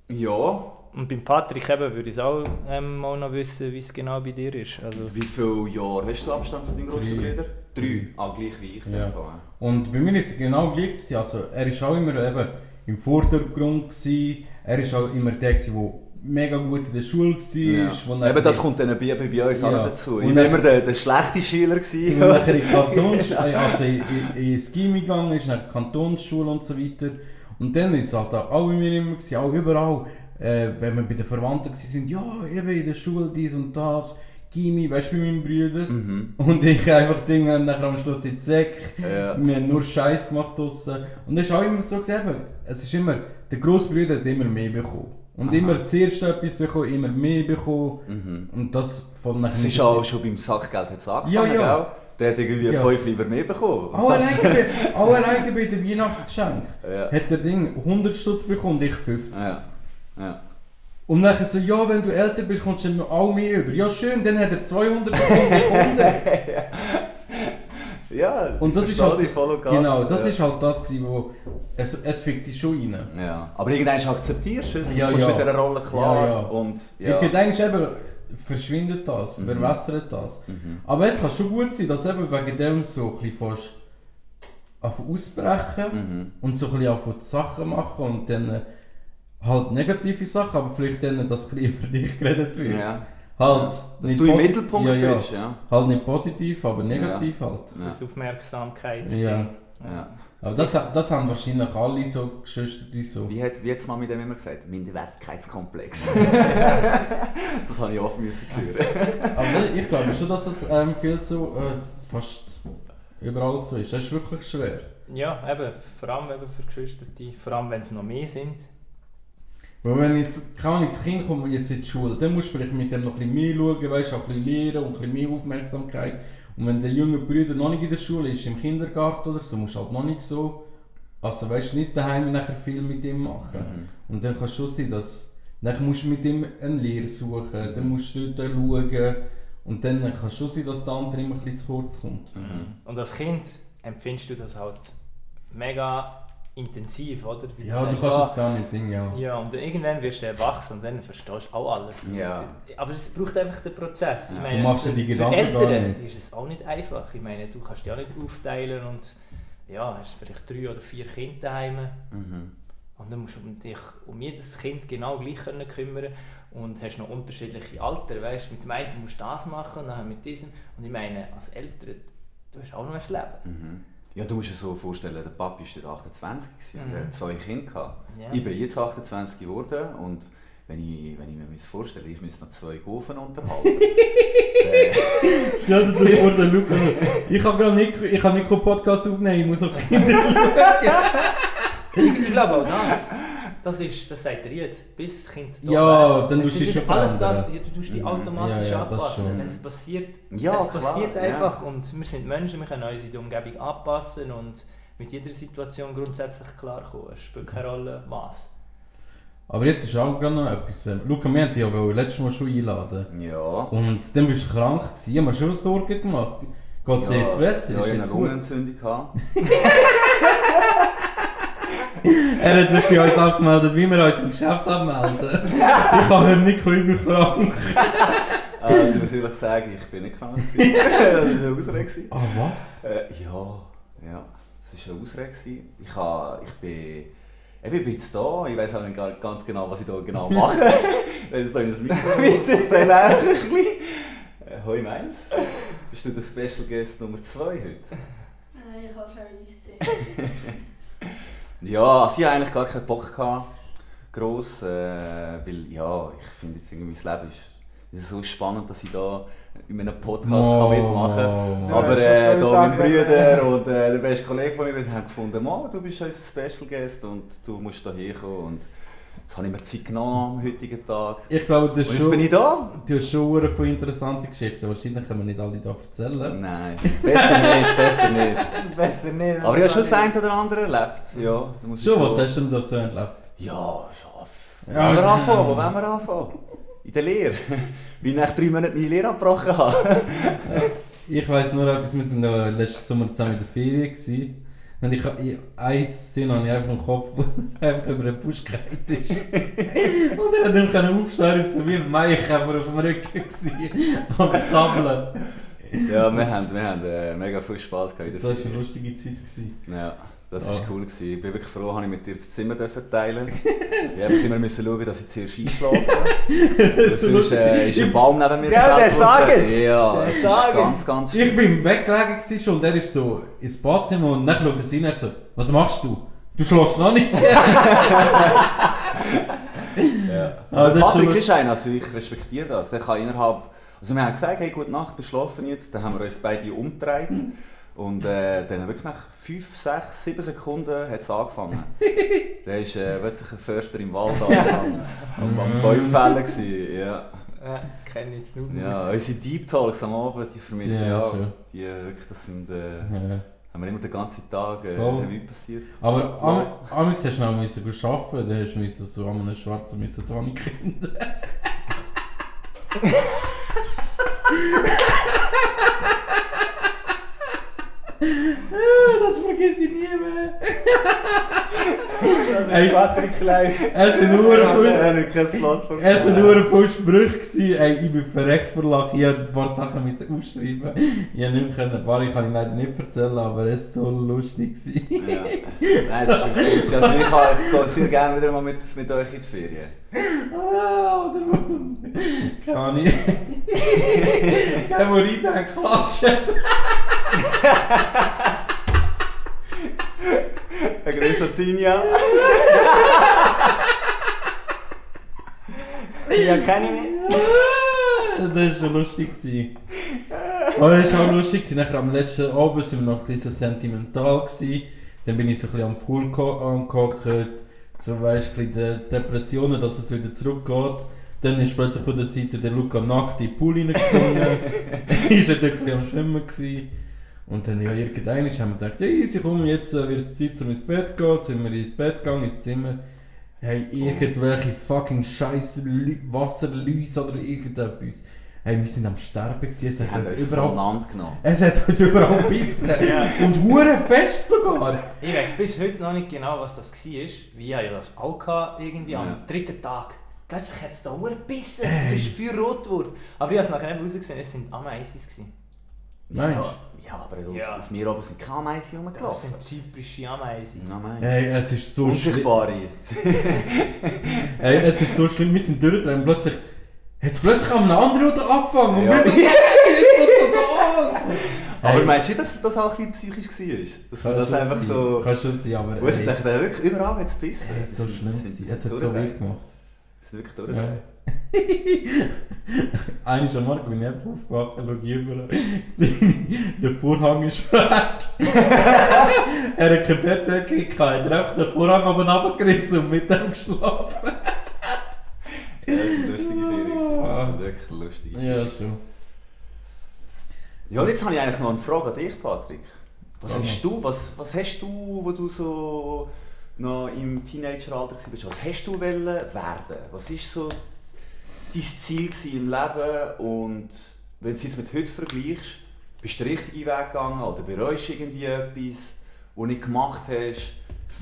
S3: Ja.
S2: Und beim Patrick eben würde ich es auch ähm, mal noch wissen, wie es genau bei dir ist. Also,
S3: Wie viele Jahre hast du Abstand zu deinem grossen. Bruder? Drei. Ah, gleich wie ich. in
S1: Ja. Und bei mir ist es genau gleich. Gewesen. Also, er ist auch immer eben im Vordergrund. Gewesen. Er ist auch immer der, gewesen, der mega gut in der Schule war.
S3: Ja. Eben, das kommt dann bei, bei, uns auch
S1: Ja.
S3: noch dazu.
S1: Und
S3: Ich war immer der, der schlechte Schüler.
S1: Und
S3: Gewesen.
S1: nachher in die (laughs) Kantonsschule, also in, in, Gimmi gegangen ist, nach Kantonsschule und so weiter. Und dann ist es halt auch bei mir immer, gewesen, auch überall, äh, wenn wir bei den Verwandten waren, ja, eben in der Schule dies und das, Gimmi, weißt du, bei meinen Brüdern.
S3: Mhm.
S1: Und ich einfach Dinge, nachher am Schluss die Säcke,
S3: Ja.
S1: wir haben nur Scheiß gemacht draussen. Und das ist auch immer so gewesen, eben, es ist immer, der Grossbruder hat immer mehr bekommen. Und
S3: Aha.
S1: immer zuerst etwas bekommen, immer mehr bekommen.
S3: Mhm.
S1: Und das von nachher
S3: Das ist auch schon beim Sackgeld hat's angefangen,
S1: Ja, ja.
S3: gell? Der hat irgendwie
S1: Ja.
S3: fünf lieber mehr bekommen.
S1: Auch alleine, auch alleine bei dem Weihnachtsgeschenk (laughs)
S3: Ja.
S1: hat der Ding 100 Stutz bekommen und ich 50.
S3: Ja. Ja.
S1: Und dann so, ja, wenn du älter bist, kommst du auch mehr über. Ja, schön, dann hat er 200 bekommen und ich 100.
S3: Ja,
S1: Und das ist halt, genau, das
S3: ja.
S1: ist halt das gewesen, wo, es, es fickt dich schon rein.
S3: Ja, aber irgendwann akzeptierst du es,
S1: Ja,
S3: du kommst
S1: ja.
S3: mit dieser Rolle klar
S1: Ja, ja.
S3: und ja.
S1: Irgendwann eben verschwindet das, verwässert das.
S3: Mhm.
S1: Aber es kann schon gut sein, dass eben wegen dem so ein bisschen fast ausbrechen
S3: Mhm.
S1: und so ein bisschen Sachen machen und dann äh, halt negative Sachen, aber vielleicht dann, dass ein bisschen (laughs) über dich geredet wird.
S3: Ja.
S1: Halt
S3: Dass
S1: nicht
S3: du im Mittelpunkt
S1: ja, ja.
S3: bist, ja.
S1: Halt nicht positiv, aber negativ halt.
S3: Ja.
S2: das Aufmerksamkeit.
S1: Ja.
S3: Ja.
S1: Aber das, das haben wahrscheinlich alle so Geschwister, die so.
S3: Wie hat, wie hat's Mami dem immer gesagt? Minderwertigkeitskomplex. (laughs) das habe ich oft müssen hören.
S1: Aber ich glaube schon, dass das ähm, viel so äh, fast überall so ist. Das ist wirklich schwer.
S2: Ja, eben, vor allem eben für Geschwister, die, vor allem wenn es noch mehr sind.
S1: Weil wenn jetzt, keine Ahnung, das Kind kommt jetzt in die Schule, dann musst du vielleicht mit dem noch ein bisschen mehr schauen, weißt, auch ein bisschen lernen und ein bisschen mehr Aufmerksamkeit. Und wenn der junge Bruder noch nicht in der Schule ist, im Kindergarten oder so, musst du halt noch nicht so, also weißt nicht daheim nachher viel mit ihm machen. Und dann kann es schon sein, dass, dann musst du mit ihm eine Lehre suchen, dann musst du dort schauen und dann kann es schon sein, dass der andere immer ein bisschen zu kurz kommt.
S2: Und als Kind empfindest du das halt mega intensiv, oder? Wie
S1: Ja, du
S2: sagst,
S1: kannst
S2: ah,
S1: es gar nicht Ding, ja.
S2: Ja, und irgendwann wirst du erwachsen und dann verstehst du auch alles.
S3: Ja.
S2: Aber es braucht einfach den Prozess. Ich
S3: Ja.
S2: meine,
S1: Du machst dir die
S2: für
S1: Gedanken gar
S2: Eltern
S1: nicht.
S2: ist es auch nicht einfach. Ich meine, du kannst dich auch nicht aufteilen und ja, hast vielleicht drei oder vier Kinder daheim.
S3: Mhm.
S2: Und dann musst du um dich um jedes Kind genau gleich können kümmern und hast noch unterschiedliche Alter, weißt du, mit dem einen musst du das machen, nachher mit diesem. Und ich meine, als Eltern, du hast auch noch ein Leben.
S3: Mhm. Ja, du musst dir so vorstellen, der Papi war dort 28 gewesen und
S2: Mhm.
S3: er hat zwei Kinder gehabt.
S2: Ja.
S3: Ich bin jetzt 28 geworden und wenn ich, wenn ich mir das vorstelle, ich müsste noch zwei Gofen unterhalten. (laughs) äh,
S1: Stell dir das vor, der Luca. (laughs) Ich kann gerade nicht, ich kann nicht einen Podcast aufnehmen, ich muss auf die Kinder schauen. (laughs)
S2: Ich, ich glaube auch das. Das, ist, das sagt er jetzt, bis das Kind da
S1: Ja,
S2: wäre.
S1: dann tust du
S2: ist
S1: dich schon
S2: alles
S1: verändern.
S2: gar- ja, Du tust dich
S3: Mhm.
S2: automatisch
S1: Ja, ja,
S2: anpassen. Wenn es passiert,
S3: Ja,
S2: es
S3: klar,
S2: passiert
S3: ja.
S2: einfach. Und wir sind Menschen, wir können uns in der Umgebung anpassen und mit jeder Situation grundsätzlich klarkommen. Es spielt keine Rolle, was.
S1: Aber jetzt ist auch gerade noch etwas. ähm, Luca, wir haben dich ja letztes Mal schon einladen.
S3: ja.
S1: Und dann bist du krank gewesen. Ich habe mir schon Sorgen gemacht. Geht es dir jetzt besser?
S3: Ja,
S1: ist
S3: ich hatte eine
S1: gut?
S3: Lungenentzündung. (laughs) (laughs) (laughs)
S1: Er hat sich bei uns angemeldet, wie wir uns im Geschäft anmelden. ich habe ihm nicht ich bin krank.
S3: Also, ich muss ehrlich sagen, ich bin nicht krank. gewesen. (laughs) das war eine Ausrede.
S1: Ah, was?
S3: Äh, ja, ja, das war eine Ausrede. Ich, ha, ich bin. Ich bin jetzt da, ich weiß auch nicht ganz genau, was ich hier genau (laughs) mache. Wenn ich so in das Mikro erzähle, ein bisschen. Äh, Hoi Meins, bist du der Special Guest Nummer 2 heute?
S4: Nein, ich habe schon Eistee.
S3: Ja, also ich hatte eigentlich gar keinen Bock gehabt, gross, äh, weil ja, ich finde jetzt irgendwie mein Leben ist, ist so spannend, dass ich da in einem Podcast
S1: Mo,
S3: kann mitmachen kann. Aber äh, da mein
S2: erlebt. (laughs)
S3: und äh, der beste Kollege von mir haben gefunden, du bist unser Special Guest und du musst da herkommen und Jetzt habe ich mir Zeit genommen am heutigen Tag.
S1: Ich glaube, du
S3: Und
S1: hast
S3: jetzt bin ich
S1: schon,
S3: da.
S1: du hast schon hure viele interessante Geschichten. Wahrscheinlich können wir nicht alle hier erzählen.
S3: Nein, besser nicht, besser nicht. (laughs)
S2: Besser nicht.
S3: Aber ich habe schon das eine oder andere erlebt. Ja, da muss ich
S1: Schon, was hast du denn da so erlebt?
S3: Ja. Wo
S1: Ja,
S3: wollen wir
S1: ist-
S3: anfangen? Wo wollen wir anfangen? In der Lehre. (laughs) Weil ich nach drei Monaten meine Lehre abgebrochen habe. (laughs)
S1: Ich weiss nur etwas, wir waren letzten Sommer zusammen in der Ferien. Gewesen. Und ich, ich, eine Szene habe ich einfach im Kopf, wo er einfach über den Busch gereiht ist. Und er hat aufstehen, er ist so wie ein Maikäfer auf dem Rücken. Am Zappeln.
S3: Ja, wir haben, wir haben äh, mega viel Spass gehabt
S1: Das war eine lustige Zeit. Gewesen.
S3: Ja, das
S1: Ah.
S3: war cool. Gewesen. Ich bin wirklich froh, dass ich mit dir das Zimmer teilen Ich musste immer müssen schauen, dass ich zuerst einschlafe. (laughs)
S1: so
S3: Sonst äh, ist ein Baum neben mir
S2: Ja, der sagt.
S3: Ja, es ist ganz, ganz
S1: Ich bin im Bett gelegen gewesen schon und er ist so ins Badzimmer und dann schaut er rein er so, was machst du? Du schläfst noch nicht?
S3: Ja. (laughs)
S1: Ah, das ist
S3: Patrick ist einer, also ich respektiere das. Der kann innerhalb, also wir haben gesagt, hey, gute Nacht, wir schlafen jetzt. Dann haben wir uns beide umgedreht. Und äh, dann wirklich nach 5, 6, 7 Sekunden hat es angefangen. (laughs) Der ist äh, wirklich ein Förster im Wald (laughs) am, am, am Bäumfällen gewesen. Ja.
S2: Ja, kenne ich zu gut.
S3: ja, unsere Deep Talks am Abend, die vermisse
S1: Ja,
S3: auch. Die, äh, wirklich, das sind, äh,
S1: Ja.
S3: haben wir immer den ganzen Tag äh,
S1: Voll.
S3: Revue passiert.
S1: Aber am- amigs hast du noch müssen arbeiten, dann hast du müssen so an einem Schwarzen müssen die Wohnung (laughs) finden. das vergesse ich nie mehr. (laughs)
S2: Hey, Patrick live.
S1: Es
S3: kein Plattform.
S1: es viele Sprüche gewesen. Ey, ich bin verreckt vor Lachen. Ich musste ein paar Sachen müssen aufschreiben. Ich konnte nicht können. ein paar kann ich leider nicht erzählen, aber es war so lustig.
S3: Ja. Nein, das ist schon cool. Also ich, kann, ich sehr gerne wieder mal mit, mit euch in die Ferien.
S1: Ah, oder Keine Ahnung. Der, wo rein klatscht.
S3: Eine größere Zinja.
S2: Ja, ich mich.
S1: Das war schon lustig. gewesen. Aber es war auch lustig. gewesen. Nachher am letzten Abend sind wir noch ein bisschen so sentimental. Gewesen. Dann bin ich so ein bisschen am Pool angehockt. So weißt du, ein De Depressionen, dass es wieder zurückgeht. Dann ist plötzlich von der Seite der Luca nackt in den Pool reingesprungen. (laughs) ist er dann ein bisschen am Schwimmen. Gewesen. Und dann, ja, irgendwann haben wir gedacht, ja, easy, komm, jetzt äh, wird es Zeit, um ins Bett zu gehen. Sind wir ins Bett gegangen, ins Zimmer. Hey, irgendwelche fucking scheiß Wasserläuse oder irgendetwas. Hey, wir sind am Sterben gewesen. Es
S3: Wir
S1: hat uns überall, es hat uns überall gebissen. (laughs) Und hure fest sogar.
S2: Ich weiß bis heute noch nicht genau, was das war. Wie ich ja das auch gehabt, irgendwie
S3: Ja.
S2: am dritten Tag. Plötzlich hat es da hure gebissen.
S1: Ey.
S2: Du bist viel rot geworden. Aber ich habe es nachher nicht rausgesehen, es sind Ameisen. gewesen.
S1: Meinst
S3: Ja, ja aber auf,
S2: Ja.
S3: auf mir oben sind keine Ameisen
S2: Das
S3: rumgelaufen.
S2: sind zyprische Ameisen.
S3: Ja, meinst
S1: Hey, es ist so schlimm.
S3: Unsichtbare. (laughs)
S1: Hey, es ist so schlimm, wir sind durchgedreht und plötzlich, hat es plötzlich an einem anderen Ort angefangen. Und
S3: Ja.
S1: wir so, hey, das?
S3: Aber
S1: Hey.
S3: meinst du nicht, dass das auch ein bisschen psychisch war? Dass man
S1: Kann
S3: das einfach
S1: sein,
S3: so...
S1: Kann schon sein, aber
S3: Wo es
S1: ey,
S3: dachte, wirklich überall hat es gebissen.
S1: ey, es ist so
S3: Wir sind-
S1: schlimm
S3: wir sind- wir
S1: Es
S3: sind
S1: hat so weh gemacht.
S3: Sind wirklich (laughs) durchgedreht.
S1: Eines am Morgen bin ich einfach aufgewacht, schaue über, der Vorhang ist weg. (laughs) er hat keine Bettdecke gehabt, er hat einfach den Vorhang oben runtergerissen und mit dem geschlafen.
S3: Ja, das sind lustige Ferien. gewesen.
S1: Ah.
S3: Das sind wirklich lustige
S1: Ja, schon.
S3: Ja, und jetzt habe ich eigentlich noch eine Frage an dich, Patrick. Was
S1: Frag
S3: hast du, was, was hast du, wo du so noch im Teenageralter warst, was hast du wollen werden? Was ist so dein Ziel im Leben und wenn du es jetzt mit heute vergleichst, bist du den richtigen Weg gegangen oder bereust du irgendwie etwas, was du nicht gemacht hast?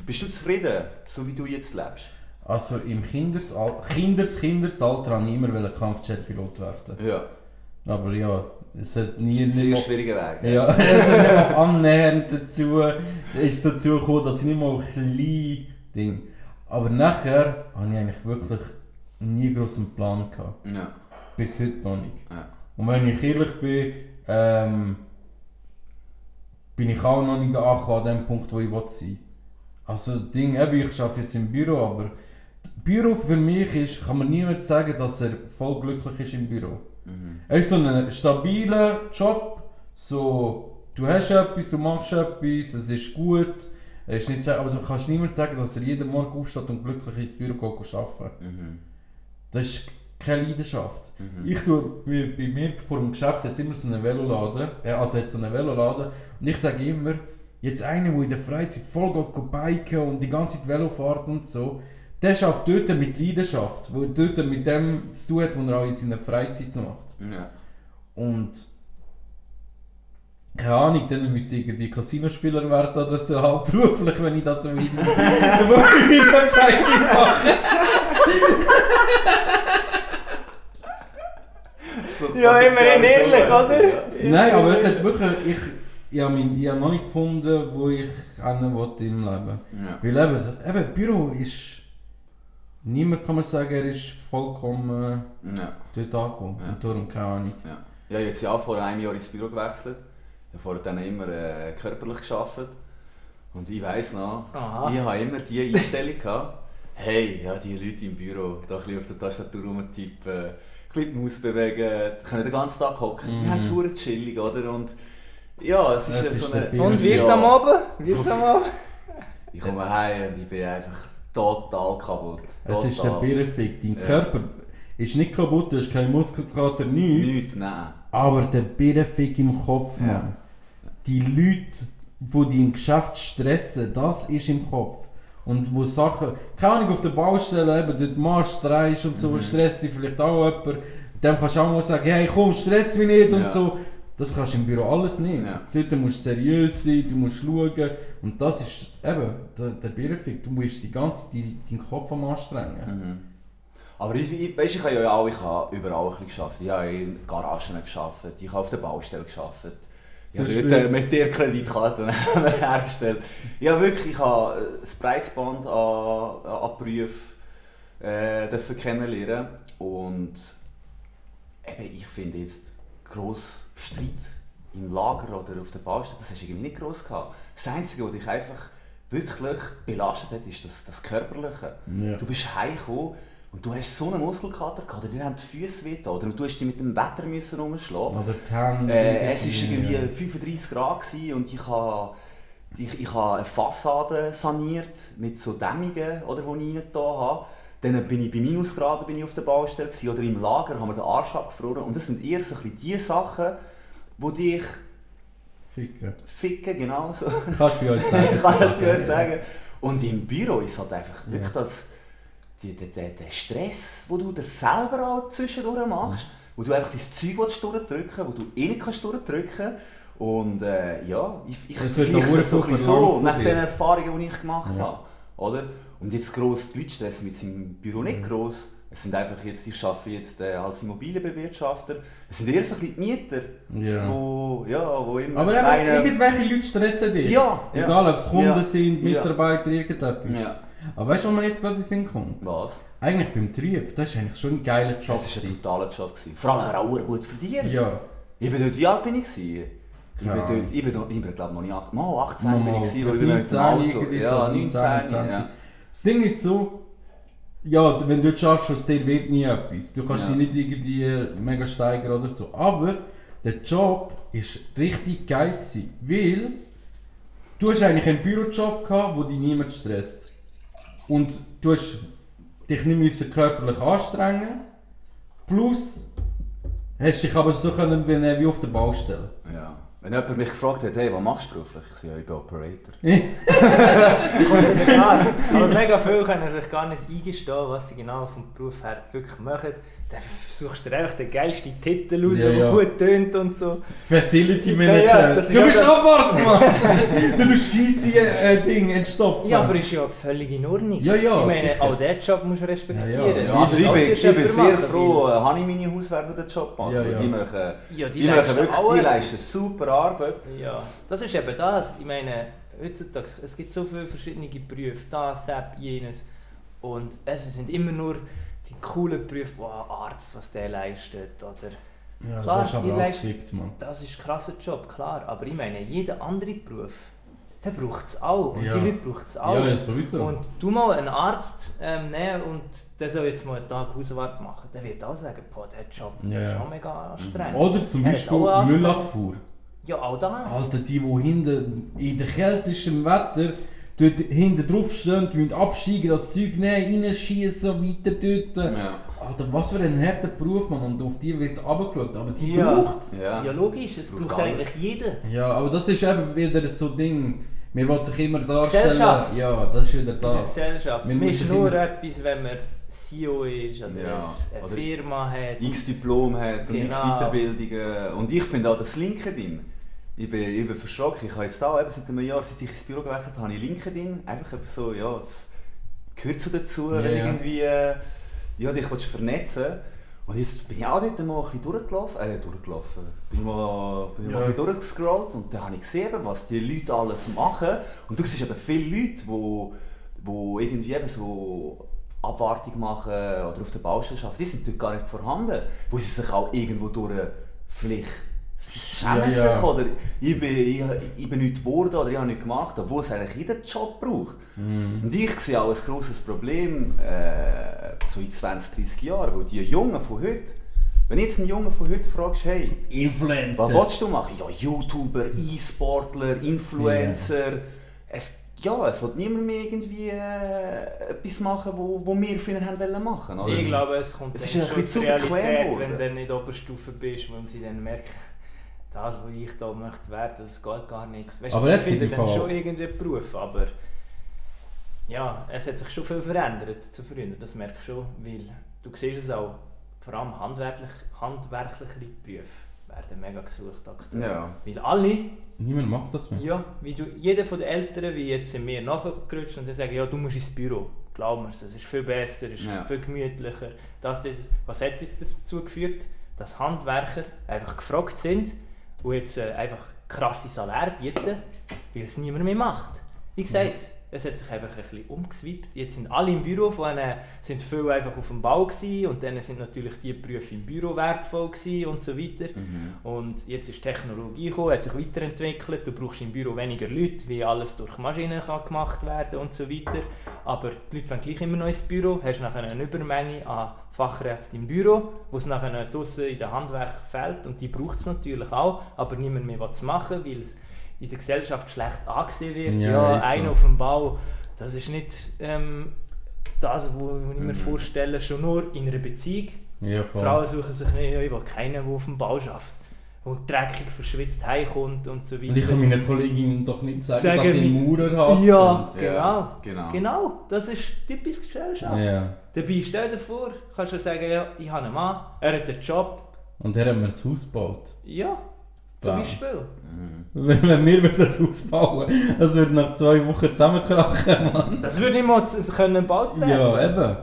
S3: Bist du zufrieden, so wie du jetzt lebst?
S1: Also im Kindesal Kinders Kindesalter wollte ich immer Kampfjetpilot werden.
S3: Ja,
S1: Aber ja, es hat nie...
S3: das ist ein sehr schwieriger Weg.
S1: Ja, (laughs) es hat nicht mal annähernd dazu, ist dazu gekommen, dass ich nicht mal ein kleines Ding. Aber nachher habe ich eigentlich wirklich nie groß einen Plan gehabt.
S3: Ja,
S1: Bis heute noch nicht.
S3: ja.
S1: Und wenn ich ehrlich bin, ähm, bin ich auch noch nicht angekommen an dem Punkt, wo ich will sein Also Ding, eben, ich arbeite jetzt im Büro, aber das Büro für mich ist, kann man niemand sagen, dass er voll glücklich ist im Büro.
S3: Mhm.
S1: Ist so ein stabiler Job, so, du hast etwas, du machst etwas, es ist gut, Er ist nicht so, aber du kannst niemand sagen, dass er jeden Morgen aufsteht und glücklich ins Büro geht arbeiten.
S3: Mhm.
S1: Das ist keine Leidenschaft.
S3: Mhm.
S1: Ich tue, bei, bei mir vor dem Geschäft hat immer so einen Veloladen, äh, also hat so einen Veloladen und ich sage immer, jetzt einer, der in der Freizeit voll geht, geht biken und die ganze Zeit Velo fährt und so, der schafft dort mit Leidenschaft, wo dort mit dem zu tun hat, was er auch in seiner Freizeit macht.
S3: Ja.
S1: Und keine Ahnung, dann müsste ich irgendwie Casinospieler werden oder so, (laughs) hauptberuflich, wenn ich das so in, (laughs) wo ich in meiner Freizeit mache.
S2: Ja,
S3: Potenzial
S2: ehrlich, oder?
S3: Ja.
S1: Nein, aber es hat wirklich, ich, ich habe mein- ich habe noch nicht gefunden, wo ich hin wollte im Leben.
S3: Ja.
S1: Weil eben, eben, Büro ist, niemand kann man sagen, er ist vollkommen
S3: Ja.
S1: dort angekommen.
S3: Ja.
S1: Und darum keine Ahnung.
S3: Ja. Ich habe jetzt ja vor einem Jahr ins Büro gewechselt. Ich habe vorher dann immer äh, körperlich gearbeitet. Und ich weiss noch,
S2: Aha.
S3: ich habe immer die Einstellung gehabt, hey, ja, die Leute im Büro, da ein bisschen auf der Tastatur rumtippen, ein bisschen die Maus bewegen, die können den ganzen Tag hocken, die
S1: Mhm.
S3: haben es verdammt chillig, oder? Und ja, es ist,
S1: Es
S3: ja
S1: ist
S3: so eine...
S2: Und wie ist es
S3: Ja.
S2: am Abend? Wie ist es am Abend?
S3: Ich komme heim und ich bin einfach total kaputt.
S1: Es ist ein
S3: Total.
S1: Birrenfick. Dein
S3: Ja.
S1: Körper ist nicht kaputt, du hast keinen Muskelkater, nichts.
S3: Nichts, nein.
S1: Aber der Birrenfick im Kopf,
S3: Ja.
S1: Mann. Die Leute, die dich im Geschäft stressen, das ist im Kopf. Und wo Sachen, keine Ahnung, auf der Baustelle, eben, dort machst, drehst und so,
S3: Mhm.
S1: stresst dich vielleicht auch jemand. Dem kannst du auch mal sagen, hey komm, stress mich nicht und
S3: Ja.
S1: so. Das kannst du im Büro alles nicht.
S3: Ja.
S1: Dort musst du seriös sein, du musst schauen. Und das ist eben der, der Birrenfick. Du musst die ganze, die, deinen Kopf am anstrengen.
S3: Mhm. Aber ich, ich, weißt, ich habe ja auch ich habe überall ein bisschen gearbeitet. Ich habe in Garagen gearbeitet, ich habe auf der Baustelle gearbeitet. (laughs) Ich habe dort äh, mit der Kreditkarten hergestellt. Ja wirklich, ich habe das an, an Berufen äh, kennenlernen und eben, ich finde jetzt gross Streit im Lager oder auf der Baustelle, das hast du irgendwie nicht gross gehabt. Das Einzige, was dich einfach wirklich belastet hat, ist das, das Körperliche.
S1: Ja.
S3: Du bist heimgekommen und du hast so einen Muskelkater gehabt, oder dir haben die Füße weh getan, oder du hast dich mit dem Wetter müssen rumschlagen.
S1: Oder die Hände.
S3: Äh, es war irgendwie
S1: ja.
S3: 35 Grad gewesen und ich habe ich, ich habe eine Fassade saniert mit so Dämmungen, oder, die ich reingetan habe. Dann bin ich bei Minusgraden bin ich auf der Baustelle gewesen, oder im Lager haben wir den Arsch abgefroren. Und das sind eher so ein die Sachen, die dich
S1: Ficken.
S3: ficken, genau so.
S1: Kannst du bei uns (laughs) sagen.
S3: kann das gut sagen. Und im Büro ist halt einfach
S1: Ja.
S3: wirklich das, die, der, der, der Stress, den du dir selber auch zwischendurch machst, wo du einfach dein Zeug willst durchdrücken wo du eh nicht kannst durchdrücken Und äh, ja, ich, ich
S1: Es wird
S3: es so, so
S1: von
S3: nach den Erfahrungen, die ich gemacht
S1: Ja.
S3: habe. Oder? Und jetzt gross die Leute stressen mit seinem Büro nicht gross. Es sind einfach jetzt, ich arbeite jetzt äh, als Immobilienbewirtschafter. Es sind eher so ein bisschen die Mieter,
S1: Ja.
S3: wo, ja, wo immer
S1: Aber
S3: meinen-
S1: irgendwelche Leute stressen dich.
S3: Ja, ja.
S1: Egal, ob es Kunden
S3: Ja.
S1: sind,
S3: Ja.
S1: Mitarbeiter, irgendetwas.
S3: Ja.
S1: Aber weißt du, was mir jetzt gerade in den Sinn kommt?
S3: Was?
S1: Eigentlich beim Trieb, das ist eigentlich schon ein geiler Job.
S3: Es war ein brutaler Job. Gewesen. Vor allem, er auch gut verdient.
S1: Ja.
S3: Ich bin dort, wie alt bin ich? Gewesen? Ich bin
S1: Keine
S3: dort, ich bin, noch, ich bin glaube noch nicht 18, mal 18 bin
S1: Nochmal,
S3: ich gewesen, ich bin mit dem
S1: 19,
S3: Auto, ja,
S1: so,
S3: 19,
S1: 20.
S3: ja.
S1: Das Ding ist so, ja, wenn du dort schaffst, dir wird nie etwas. Du kannst
S3: Ja.
S1: dich nicht irgendwie äh, mega steigern oder so. Aber der Job ist richtig geil gewesen, weil du hast eigentlich einen Bürojob gehabt, wo dich niemand stresst. Und du hast dich nicht müssen körperlich anstrengen. Plus hast dich aber so können wie, wie auf der Baustelle.
S3: Ja. Wenn jemand mich gefragt hat, hey, was machst du beruflich? Ich sage, ja, ich bin Operator. (laughs)
S2: Aber mega viele können sich gar nicht eingestehen, was sie genau vom Beruf her wirklich machen. Dann suchst du dir einfach den geilsten Titel aus,
S1: Ja,
S2: der
S1: ja.
S2: gut tönt und so.
S1: Facility Manager.
S2: ja,
S1: du bist abwarten, (laughs) Mann! du tust scheisse äh, Ding entstopfen.
S2: Ja, aber ist ja völlig in Ordnung.
S1: Ja, ja,
S2: ich meine,
S1: sicher.
S2: auch diesen Job musst du respektieren.
S1: Ja, ja.
S3: Also ich bin, ich bin sehr froh, äh, habe ich meine Hauswerte, den Job machen.
S1: Ja, ja.
S3: Die machen,
S2: Ja, die
S3: die machen wirklich,
S2: auch
S3: die leisten super Arbeit.
S2: Ja, das ist eben das. Ich meine, heutzutage, es gibt so viele verschiedene Berufe, das, das, jenes. Und es sind immer nur die coolen Berufe, wo ein Arzt, was der leistet. Oder
S1: Ja,
S2: klar,
S1: das ist aber abgefickt, Mann.
S2: das ist ein krasser Job, klar. Aber ich meine, jeder andere Beruf, der braucht es auch. Und
S1: Ja.
S2: die Leute brauchen es auch.
S1: Ja, ja, sowieso.
S2: Und du mal einen Arzt ähm, nehmen und der soll jetzt mal einen Tag Hausarbeit machen, der wird auch sagen, boah, der Job
S1: Ja,
S2: ist schon mega anstrengend.
S1: Oder zum Beispiel. Müllabfuhr.
S2: Ja, auch das.
S1: Alter, die, die hinten in der kältesten Wetter dort hinten drauf stehen, die müssen absteigen, das Zeug nehmen, reinschießen, weiter dort.
S3: Ja.
S1: Alter, was für ein harter Beruf, man, und auf die wird runtergeschaut, aber die
S2: Ja.
S1: braucht's.
S3: Ja.
S2: Ja, logisch, es
S3: Es braucht
S2: braucht eigentlich jeder.
S1: Ja, aber das ist eben wieder so ein Ding, man will sich immer darstellen.
S2: Gesellschaft.
S1: Ja, das ist wieder
S2: In
S1: da.
S2: der Gesellschaft. Man
S1: müssen
S2: ist nur
S1: immer-
S2: etwas, wenn man CEO ist oder
S3: Ja,
S2: eine
S3: oder
S2: Firma hat.
S3: x Diplom hat und x
S2: Genau.
S3: Weiterbildungen. Und ich finde auch das LinkedIn, ich bin, ich bin verschrocken. Ich habe jetzt auch eben seit einem Jahr, seit ich ins Büro gewechselt habe, habe ich LinkedIn. Einfach eben so, ja, es gehört so dazu,
S1: Ja,
S3: wenn irgendwie äh, ja, dich willst vernetzen Und jetzt bin ich auch dort mal ein bisschen durchgelaufen, äh, durchgelaufen, bin ich mal, bin ich mal ein bisschen durchgescrollt und dann habe ich gesehen, was die Leute alles machen. Und du siehst eben viele Leute, die, die irgendwie eben so Abwartung machen oder auf der Baustelle arbeiten, die sind dort gar nicht vorhanden, wo sie sich auch irgendwo durch vielleicht schämen
S1: Ja,
S3: sich
S1: ja.
S3: oder ich bin, ich, ich bin nichts geworden oder ich habe nichts gemacht, obwohl es eigentlich jeder Job braucht.
S1: Mhm.
S3: Und ich sehe auch ein grosses Problem äh, so in 20, 30 Jahren, wo die Jungen von heute, wenn jetzt einen Jungen von heute fragst, hey,
S1: Influencer.
S3: was willst du machen? Ja, YouTuber, E-Sportler, Influencer. Es, ja, es wird niemand mehr irgendwie äh, etwas machen, wo, wo wir früher haben wollen machen. Oder?
S2: Ich glaube, es kommt
S3: Es
S2: dann
S3: ist ein
S2: schon
S3: bisschen zu bequem
S2: Realität,
S3: geworden.
S2: wenn du der Oberstufe bist, wo sie dann merken, das, was ich da möchte werden, das geht gar nichts. Weißt,
S1: Aber es gibt
S2: dann
S1: Fall-
S2: schon irgendeinen Beruf, aber ja, es hat sich schon viel verändert zu früher, das merkst du schon, weil du siehst es auch, vor allem handwerklich, handwerklichere Berufe werden mega gesucht aktuell.
S3: Ja.
S2: Weil alle
S1: Niemand macht das mehr.
S2: ja, wie du, jeder von den Älteren, wie jetzt sind wir nachgerutscht und die sagen, ja, du musst ins Büro. Glaub mir, es ist viel besser, es ist
S3: Ja.
S2: viel gemütlicher. Das ist, was hat jetzt dazu geführt, dass Handwerker einfach gefragt sind und jetzt äh, einfach krasse Salär bieten, weil es niemand mehr macht. Wie gesagt, es hat sich einfach ein bisschen umgeswippt. Jetzt sind alle im Büro, von ihnen sind viele einfach auf dem Bau gewesen, und dann sind natürlich die Berufe im Büro wertvoll gewesen und so weiter. Und jetzt ist Technologie gekommen, hat sich weiterentwickelt. Du brauchst im Büro weniger Leute, wie alles durch Maschinen kann gemacht werden und so weiter. Aber die Leute wollen gleich immer noch ins Büro. Hast nachher eine Übermenge an Fachkräften im Büro, wo es nachher draussen in den Handwerk fehlt. Und die braucht es natürlich auch, aber niemand mehr was zu machen, weil es in der Gesellschaft schlecht angesehen wird.
S1: Ja,
S2: Ja,
S1: ist so.
S2: einer auf dem Bau, das ist nicht ähm, das, was ich mir
S3: Mhm.
S2: vorstelle, schon nur in einer Beziehung.
S1: Ja.
S2: Frauen suchen sich nicht, ja, ich will keinen, der auf dem Bau arbeitet, der dreckig verschwitzt heimkommt und so weiter.
S1: Und ich kann meiner Kollegin doch nicht sagen,
S2: Sagen
S1: dass sie einen Maurer hat.
S2: Ja,
S3: Ja,
S2: genau.
S3: genau.
S2: genau. das ist typisch Gesellschaft.
S1: Ja.
S2: Dabei stell dir vor, kannst du sagen, ja, ich habe einen Mann, er hat einen Job.
S1: Und er hat mir das Haus gebaut.
S2: Ja, zum. Beispiel.
S1: Wenn, wenn wir würden das Haus bauen, das würde nach zwei Wochen zusammenkrachen, Mann.
S2: Das würde nicht mal können gebaut werden.
S1: Ja, eben.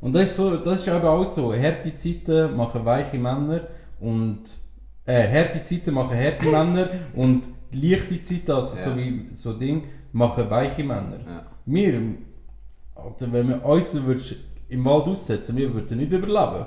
S1: Und das ist, so, das ist eben auch so. Harte Zeiten machen weiche Männer und äh, harte Zeiten machen harte (laughs) Männer und leichte Zeiten, also so
S3: Ja.
S1: wie so Ding, machen weiche Männer.
S3: Ja.
S1: Wir, Alter, wenn wir uns würdest im Wald aussetzen, wir würden nicht überleben.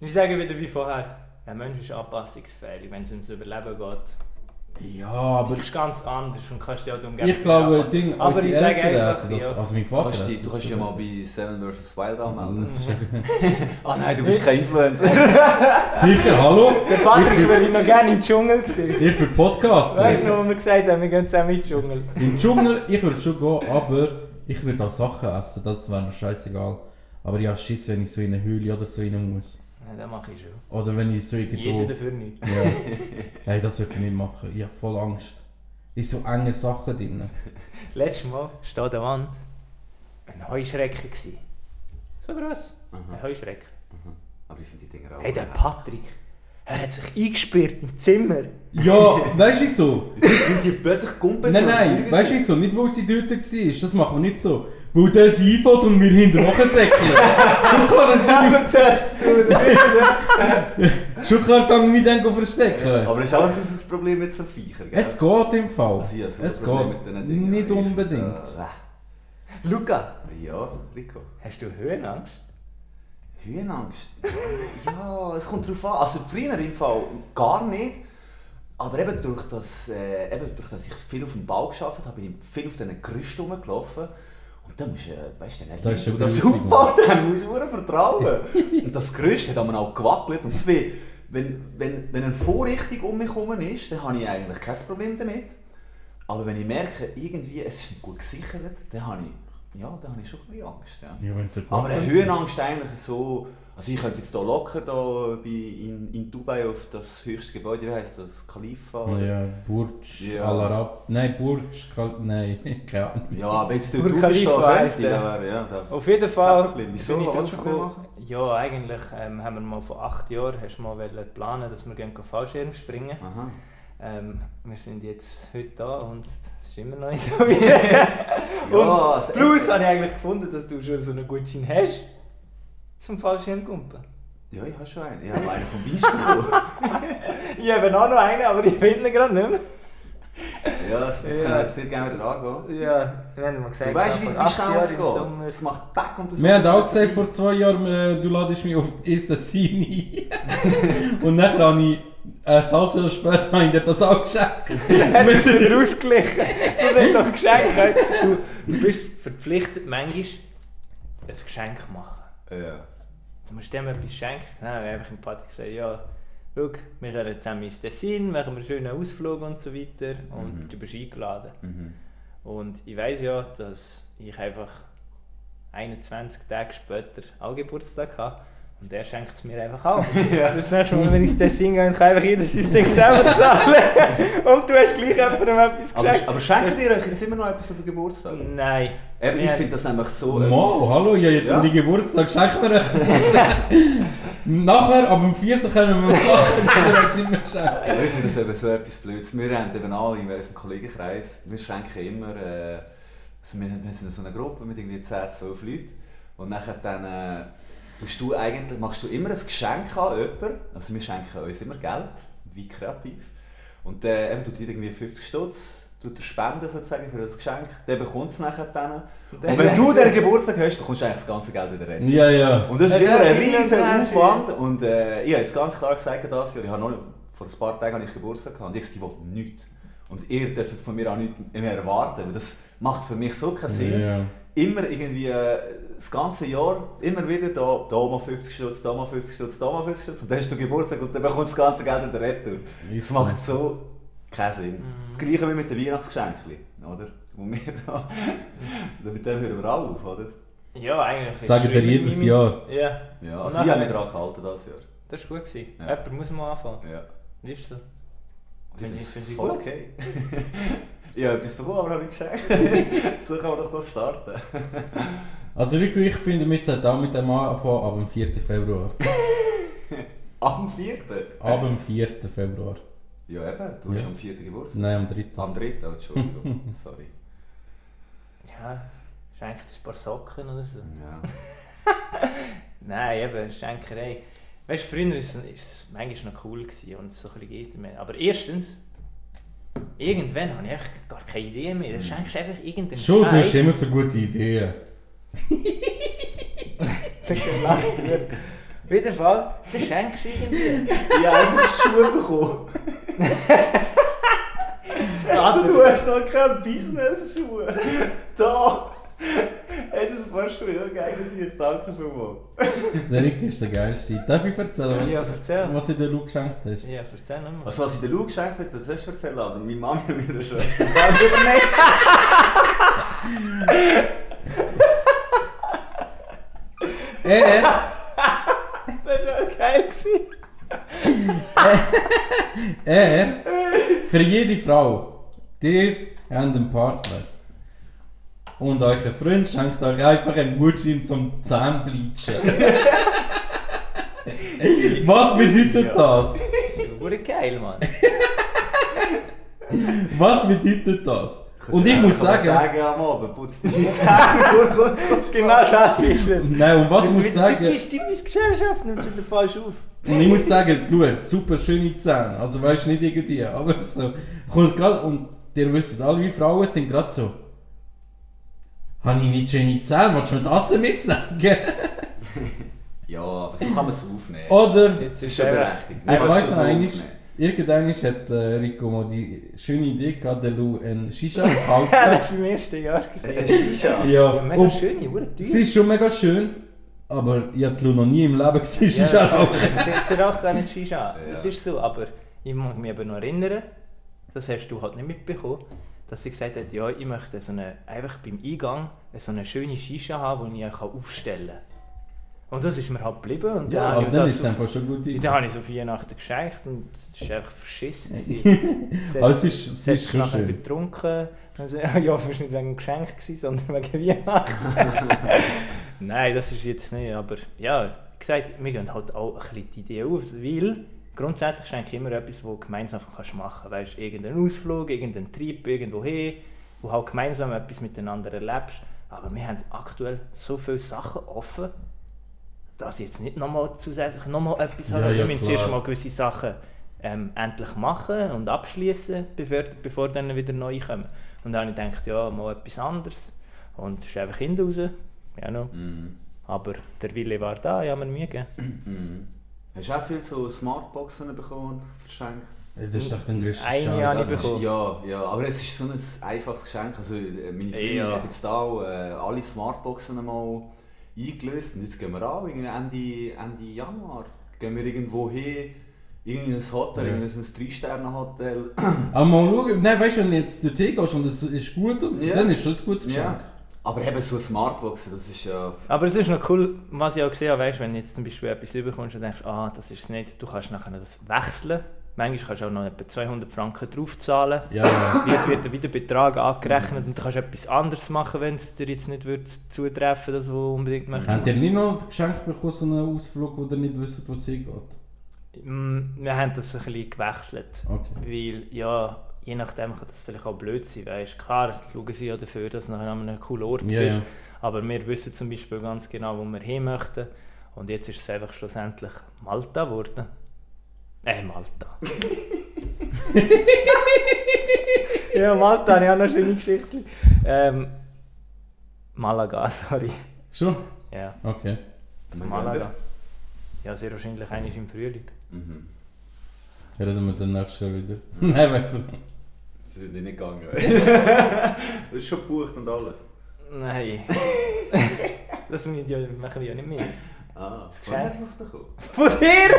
S2: Ich sage wieder wie vorher, ein Mensch ist anpassungsfähig, wenn es ums Überleben geht.
S1: Ja, aber
S2: Das ist ganz anders und kannst dich auch die Umgebung
S1: ich glaube. Ding,
S2: Aber
S1: unsere
S2: ich sage
S1: Eltern
S2: einfach,
S1: das,
S2: ja.
S1: also mein
S3: Du
S1: Vater
S3: kannst, dich- du kannst dich ja mal bei Seven vs. Wild anmelden.
S1: Ja- (laughs) (laughs)
S3: Ah nein, du bist kein Influencer. (laughs)
S1: Sicher, hallo?
S2: Der Patrick würde ich noch gerne im Dschungel sehen.
S1: Ich bin Podcaster.
S2: Weißt du noch, wo wir gesagt haben, wir gehen zusammen in den Dschungel?
S1: Im Dschungel, ich würde schon gehen, aber ich würde auch Sachen essen, das wäre mir scheißegal. Aber ich habe Schiss, wenn ich so in eine Höhle oder so rein muss.
S2: Ja, das mache ich schon.
S1: Oder wenn ich so
S2: Ich esse
S1: irgendwo...
S2: dafür nicht.
S1: Ja. (laughs) Hey, das würde ich nicht machen. Ich habe voll Angst. Ist so enge Sachen drin. (laughs)
S2: Letztes Mal steht an der Wand ein Heuschrecker. Gewesen. So groß.
S3: Aha.
S2: Ein Heuschrecker.
S3: Aber ich finde die Dinger auch.
S2: Hey, der. Patrick, er hat sich eingesperrt im Zimmer.
S1: Ja, (laughs) weißt du so?
S3: Sind die plötzlich Kumpel?
S1: Nein, nein, weißt du so? Nicht, weil sie dort war. Das machen wir nicht so. Weil der sie einfällt und wir hinterher säckeln. (laughs) Schon klar, dass wir... Schon klar kann ich mich dann verstecken.
S3: Aber ist auch ein das Problem mit so Viechern, gell?
S1: Es geht im Fall.
S3: Also habe so
S1: es
S3: Problem
S1: geht.
S3: mit Dingen.
S1: Nicht
S3: Ich-
S1: unbedingt.
S3: Äh,
S2: Luca,
S3: Ja, Rico.
S2: hast du Höhenangst?
S3: Höhenangst? (laughs) ja, es kommt drauf an. Also früher im Fall gar nicht. Aber eben durch das, äh, eben durch das ich viel auf dem Bau geschafft habe, bin ich viel auf diesen Gerüsten rumgelaufen. Und (laughs) dann musst du, äh, weißt du, dann
S1: Das ist
S3: das aufbaut, dann musst du nur vertrauen. (laughs) und das Gerüst hat aber auch gewackelt. Und deswegen, wenn, wenn, wenn eine Vorrichtung um mich herum ist, dann habe ich eigentlich kein Problem damit. Aber wenn ich merke, irgendwie, es ist nicht gut gesichert, dann habe ich, ja, dann habe ich schon ein bisschen Angst. Ja.
S1: Ja, wenn es so
S3: Aber eine Höhenangst eigentlich so, also ich könnte jetzt hier locker da bei, in, in Dubai auf das höchste Gebäude, wie heisst das, Khalifa? oder?
S1: Ja, Burj
S3: Ja.
S1: Al Arab. Nein, Burj Khal nein, (laughs) keine Ahnung.
S3: Ja, aber jetzt dort
S2: Khalifa
S3: könnte da wäre, ja, da,
S2: Auf jeden Fall.
S3: Kein Problem. Wieso?
S2: bin ich
S3: Was willst du
S2: draufgekommen. Ja, eigentlich ähm, haben wir mal vor acht Jahren hast du mal wollen planen, dass wir gehen Fallschirm springen.
S3: Aha.
S2: Ähm, wir sind jetzt heute da und ist immer noch nicht so wie.
S3: Ja,
S2: und plus
S3: echt.
S2: habe ich eigentlich gefunden, dass du schon so einen Gutschein hast zum Fallschirmgumpen.
S3: Ja, ich habe schon einen. Ich habe einen vom Weiss (laughs) bekommen.
S2: Ich habe auch noch einen, aber ich finde ihn gerade nicht mehr.
S3: ja, das, das
S2: Ja.
S3: jetzt sehr gerne wieder angehen.
S2: Ja, wir haben mal gesagt,
S3: Du weißt, wie, es
S2: im
S3: geht. Es macht Back und das
S1: Wir haben auch gesagt, vor zwei Jahren, äh, du ladest mich auf Ist das Sini. (laughs) Und dann habe ich, ein halbes Jahr später, habe ich dir das auch geschenkt.
S2: Wir (laughs)
S1: Wir
S2: sind wieder ausgeglichen. (laughs) Das ist doch geschenkt. Du, du bist verpflichtet, manchmal ein Geschenk zu machen.
S3: Ja.
S2: Du musst dem etwas schenken. Dann habe ich einfach im Party gesagt, ja, schau, wir gehen zusammen ins Tessin, machen einen schönen Ausflug und so weiter. Und
S3: Mhm.
S2: du bist eingeladen.
S3: Mhm.
S2: Und ich weiß ja, dass ich einfach 21 Tage später auch Geburtstag habe. Und der schenkt es mir einfach auch. (laughs)
S3: Ja.
S2: Das nächste Mal, wenn ich ins Tessin gehe, kann einfach jeder sein Ding selber zahlen. (laughs) Und du hast gleich jemandem etwas
S3: Aber,
S2: geschenkt.
S3: aber schenken dir euch jetzt immer noch etwas auf den Geburtstag?
S2: Nein.
S3: Eben, ich finde das nämlich so.
S1: Mo,
S3: etwas-
S1: hallo, ja, jetzt
S3: Ja.
S1: um die Geburtstag, schenk mir etwas. (laughs) Nachher, ab dem 4. können wir wir es nicht mehr geschenkt.
S3: Ja, ich finde das eben so etwas Blödes. Wir haben eben alle in unserem Kollegenkreis, wir schenken immer, äh, also wir, haben- wir sind so eine Gruppe mit irgendwie 10, 12 Leuten und nachher dann äh, tust du eigentlich, machst du immer ein Geschenk an jemanden, also wir schenken uns immer Geld, wie kreativ, und äh, eben tut jeder irgendwie 50 Stutz, tut er spenden sozusagen für das Geschenk, der bekommt es nachher dann. Und,
S2: der
S3: wenn du den Geburtstag hast, bekommst du eigentlich das ganze Geld wieder retour.
S1: Ja, ja.
S3: Und das ist
S2: Das
S3: immer ein
S2: und Her-
S3: Aufwand. Und äh, ich habe jetzt ganz klar gesagt, das Jahr, ich habe noch, vor ein paar Tagen habe ich Geburtstag gehabt und ich will nichts. Und ihr dürft von mir auch nichts mehr erwarten, weil das macht für mich so keinen Sinn.
S1: Ja.
S3: Immer irgendwie äh, das ganze Jahr, immer wieder da, da mal 50 Stutz, da mal 50 Stutz, da mal 50 Stutz und dann hast du Geburtstag und dann bekommst du das ganze Geld wieder retour. Das macht
S1: so.
S3: keinen Sinn.
S2: Mhm.
S3: Das gleiche wie mit den Weihnachtsgeschenken, oder? Wo wir (laughs) da, mit dem hören wir auch auf, oder?
S2: Ja, eigentlich.
S1: Sagen dir jedes
S2: meine-
S1: Jahr.
S2: Ja.
S3: Ja,
S2: Und
S3: also ich habe mich daran gehalten das Jahr.
S2: Das war gut. Gewesen.
S3: Ja.
S2: Jemand muss mal anfangen.
S3: Ja. Und ich
S2: Finde ich-
S3: es
S2: finde ich
S3: voll
S2: gut.
S3: okay. (laughs) ich habe etwas bekommen, aber habe nicht geschenkt. (laughs) so kann man doch das starten.
S1: Also Rico, ich finde, wir sollten auch mit dem anfangen ab dem 4. Februar.
S3: Am (laughs) 4.
S1: Ab dem 4. Februar.
S3: Ja eben, du hast
S1: Ja.
S3: am 4. Geburtstag.
S1: Nein, am 3.
S3: Am 3. Oh, Entschuldigung, (laughs) sorry.
S2: Ja, schenkt ein paar Socken oder so.
S3: Ja. (laughs)
S2: Nein, eben, Schenkerei. Weißt du, früher war es, ist es manchmal noch cool gewesen und so ein bisschen mehr. Aber erstens, irgendwann habe ich echt gar keine Idee mehr. Dann schenkst du einfach irgendeinen
S1: Schon, du hast
S2: Scheiß.
S1: immer so gute Ideen.
S2: Gelacht wird. Auf jeden Fall, dann schenkst du irgendwie.
S3: Ich habe einfach Schuhe bekommen. Also du hast noch keine Business-Schuhe. Da! Hast du ein paar Schuhe? Ja, geil, ich danke vielmals.
S1: Der Rico ist der geilste. Darf ich erzählen, was,
S2: Ja, erzähl.
S1: was du der Lu geschenkt hast?
S2: Ja, erzähl nochmal.
S3: Also was ich der Lou geschenkt habe, das hast du erzählt, aber meine Mami und meine Schwester haben übernehmen.
S1: Er, (laughs)
S2: Das war auch geil.
S1: Er, (laughs) (laughs) für jede Frau, ihr habt einen Partner. Und euer Freund schenkt euch einfach einen Gutschein zum Zahnbleachen. Was bedeutet das?
S2: Wurde geil, Mann.
S1: Was bedeutet das? Und ich muss sagen,
S3: sagen am Abend, putz dir die Zähne (laughs) und kurz
S2: Genau das ist es.
S1: nein, und was ich muss
S2: Du
S1: sagen,
S2: bist typisch Gesellschaft, nimmst du wieder falsch auf.
S1: und ich muss sagen, schau, super schöne Zähne, also weißt du nicht irgendwie, aber so, kommt gerade, und ihr wisst alle, wie Frauen sind gerade so, habe ich nicht schöne Zähne, willst du mir das damit sagen? (laughs)
S3: Ja, aber so kann man es aufnehmen.
S1: Oder,
S3: das ist schon berechtigt.
S1: ich
S3: es schon
S1: noch
S3: aufnehmen.
S1: Irgendwann hat äh, Rico mal die schöne Idee gehabt, der Lu ein Shisha (laughs)
S2: das
S1: kaufen.
S2: war im ersten Jahr. Gewesen.
S3: Shisha?
S1: ja,
S2: Ja, mega
S1: und
S2: schön, wurde teuer.
S1: sie ist schon mega schön, aber ich habe Lu noch nie im Leben gesehen, Shisha
S2: Ja,
S1: rauchen.
S2: sie, raucht gar nicht Shisha.
S3: Ja.
S2: Das ist so, aber ich mag mich aber noch erinnern, das hast du halt nicht mitbekommen, dass sie gesagt hat, ja, ich möchte so eine, einfach beim Eingang so eine schöne Shisha haben, die ich auch aufstellen kann. Und das ist mir halt geblieben. Und
S1: Ja, aber dann
S2: das
S1: ist es
S2: auf-
S1: einfach schon gut.
S2: Dann habe ich so Weihnachten geschenkt und es war einfach verschissen. Sie (laughs)
S1: Aber es ist- es ist schon
S2: nachher
S1: schön.
S2: betrunken. Und (laughs) sie, ja, es war nicht wegen dem Geschenk, gewesen, sondern (laughs) wegen Weihnachten. Nein, das ist jetzt nicht. Aber ja, wie gesagt, wir gehen halt auch ein bisschen die Idee auf, weil grundsätzlich schenke ich immer etwas, du gemeinsam kannst machen kannst. Weißt du, irgendeinen Ausflug, irgendeinen Trip irgendwo hin, wo halt gemeinsam etwas miteinander erlebst. Aber wir haben aktuell so viele Sachen offen, dass ich jetzt nicht nochmal zusätzlich nochmal etwas
S1: Ja,
S2: habe.
S1: ja,
S2: wir müssen zuerst mal gewisse Sachen ähm, endlich machen und abschließen, bevor, bevor dann wieder neue kommen. Und dann habe ich gedacht, ja, mal etwas anderes. Und es ist einfach hinten raus. Ja, no.
S3: Mhm.
S2: Aber der Wille war da, ich habe mir Mühe gegeben.
S3: Mhm. Hast du auch viel so Smartboxen bekommen und verschenkt?
S1: Das ist doch der größte
S2: Eine
S1: Scheiß.
S2: habe ich
S3: Das ist,
S2: bekommen.
S3: ja, ja, aber es ist so ein einfaches Geschenk. Also, äh, meine Freundin
S2: Ja.
S3: hat jetzt auch äh, alle Smartboxen einmal eingelöst und jetzt gehen wir auch irgendwie Ende, Ende Januar gehen wir irgendwo hin, irgendein Hotel,
S1: Ja.
S3: irgendein 3-Sterne-Hotel.
S1: Aber (clears throat) mal schauen, nein, weißt du, wenn du jetzt dorthin gehst und es ist gut und so,
S3: Ja.
S1: dann ist schon ein gutes Geschenk.
S3: ja. Aber eben so Smartboxen, das ist ja...
S2: Aber es ist noch cool, was ich auch gesehen habe, weißt, wenn du jetzt zum Beispiel etwas überkommst und denkst, ah, das ist es nicht, du kannst nachher das wechseln. Manchmal kannst du auch noch etwa 200 Franken draufzahlen.
S1: Ja, ja.
S2: Wie es wird dann wieder Betrag angerechnet und du kannst etwas anderes machen, wenn es dir jetzt nicht wird zutreffen, das du unbedingt möchtest.
S1: Habt ihr nicht noch geschenkt bekommen, so einen Ausflug, wo ihr nicht wisst, wo es hingeht?
S2: Mm, Wir haben das ein bisschen gewechselt.
S1: Okay.
S2: Weil, ja, je nachdem kann das vielleicht auch blöd sein. Weißt? Klar, schauen sie ja dafür, dass du nachher an einem coolen Ort
S1: Ja,
S2: bist.
S1: ja.
S2: Aber wir wissen zum Beispiel ganz genau, wo wir hin möchten. Und jetzt ist es einfach schlussendlich Malta geworden. Äh, Malta. (laughs) ja, Malta, ich habe noch eine schöne Geschichte. Ähm, Malaga, (laughs) sorry.
S1: Schon?
S2: Ja,
S1: Okay.
S3: Wann
S2: Malaga. Ja, sehr wahrscheinlich eigentlich im Frühling.
S3: Mhm.
S1: Reden wir dann nächstes Jahr wieder. (laughs) nein, weißt du.
S3: Sie sind nicht gegangen. das ist schon gebucht und alles.
S2: Nein. das machen wir ja, nicht mehr.
S3: Ah,
S2: Das
S3: wann
S2: Geschenk.
S3: hast du es bekommen?
S2: Von dir?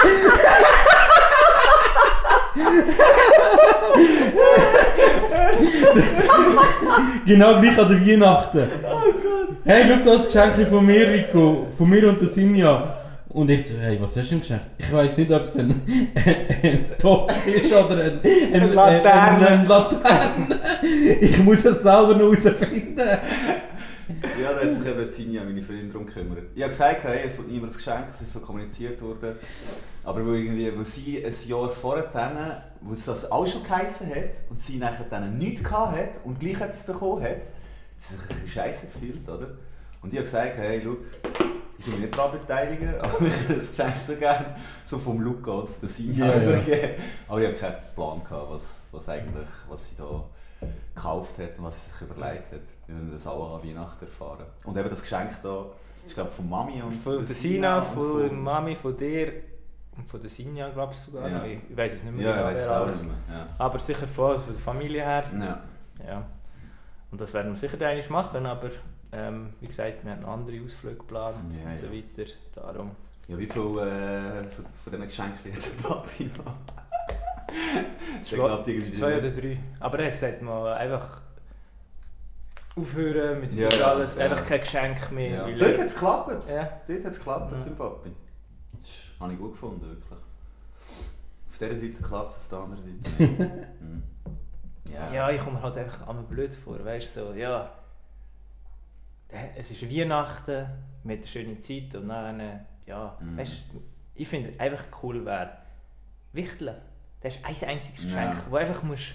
S2: (laughs)
S1: Genau gleich an der Weihnachten. Hey, schau das Geschenk von mir, Rico. Von mir und der Sinja. Und ich so, hey, was hast du ihm geschenkt? Ich weiß nicht, ob es ein, ein Topf ist oder ein, ein,
S2: Eine Laterne.
S1: Ein, ein Laterne. Ich muss es selber noch herausfinden.
S3: Ja, da hat sich eben Sinja, meine Freundin, darum gekümmert. Ich habe gesagt, hey, es wird niemand geschenkt, es ist so kommuniziert worden. Aber wo, irgendwie, wo sie ein Jahr vorher, dann, wo es das auch schon geheißen hat und sie nachher dann nichts gehabt hat und gleich etwas bekommen hat, hat sie sich ein bisschen scheiße gefühlt, oder? Und ich habe gesagt, hey, schau, ich will mich nicht daran beteiligen, aber ich hätte das Geschenk schon gerne so vom Luca und von der Sinja
S1: Ja, ja.
S3: Aber ich habe keinen Plan gehabt, was, was eigentlich, was sie da gekauft hat und was sie sich überlegt hat. Wir werden das auch an Weihnachten erfahren. Und eben das Geschenk da, ist glaube von Mami und
S2: Von der Sina, von der Mami, von dir und von der Sinja, glaube ich sogar.
S3: Ja.
S2: Ich, ich weiß es nicht mehr.
S3: Ja, ich
S2: genau,
S3: weiß es auch
S2: alles.
S3: nicht mehr.
S2: Aber sicher von, von der Familie her.
S3: Ja. ja.
S2: Ja. Und das werden wir sicher einmal machen, aber ähm, wie gesagt, wir haben andere Ausflüge geplant
S3: Ja,
S2: und so
S3: ja.
S2: weiter. Darum.
S3: Ja, wie viel äh, so von diesen Geschenken hat der Papi noch? Irgendwie
S2: zwei oder drei. Aber er hat gesagt, mal einfach aufhören mit das
S3: ja,
S2: alles,
S3: ja.
S2: einfach kein Geschenk mehr.
S3: Ja. Dort hat es geklappt.
S2: Ja.
S3: Dort hat es geklappt
S2: Ja.
S3: Papi. Das habe ich gut gefunden, wirklich. Auf dieser Seite klappt es, auf der anderen Seite. Mhm. (laughs) Ja.
S2: Ja, ich komme mir halt einfach einmal blöd vor, weißt du, so, ja. Es ist Weihnachten, wir haben eine schöne Zeit und dann, ja,
S3: Mhm.
S2: weißt du, ich finde einfach cool wäre, Wichteln. Das ist ein einziges
S3: Ja.
S2: Geschenk, das einfach musst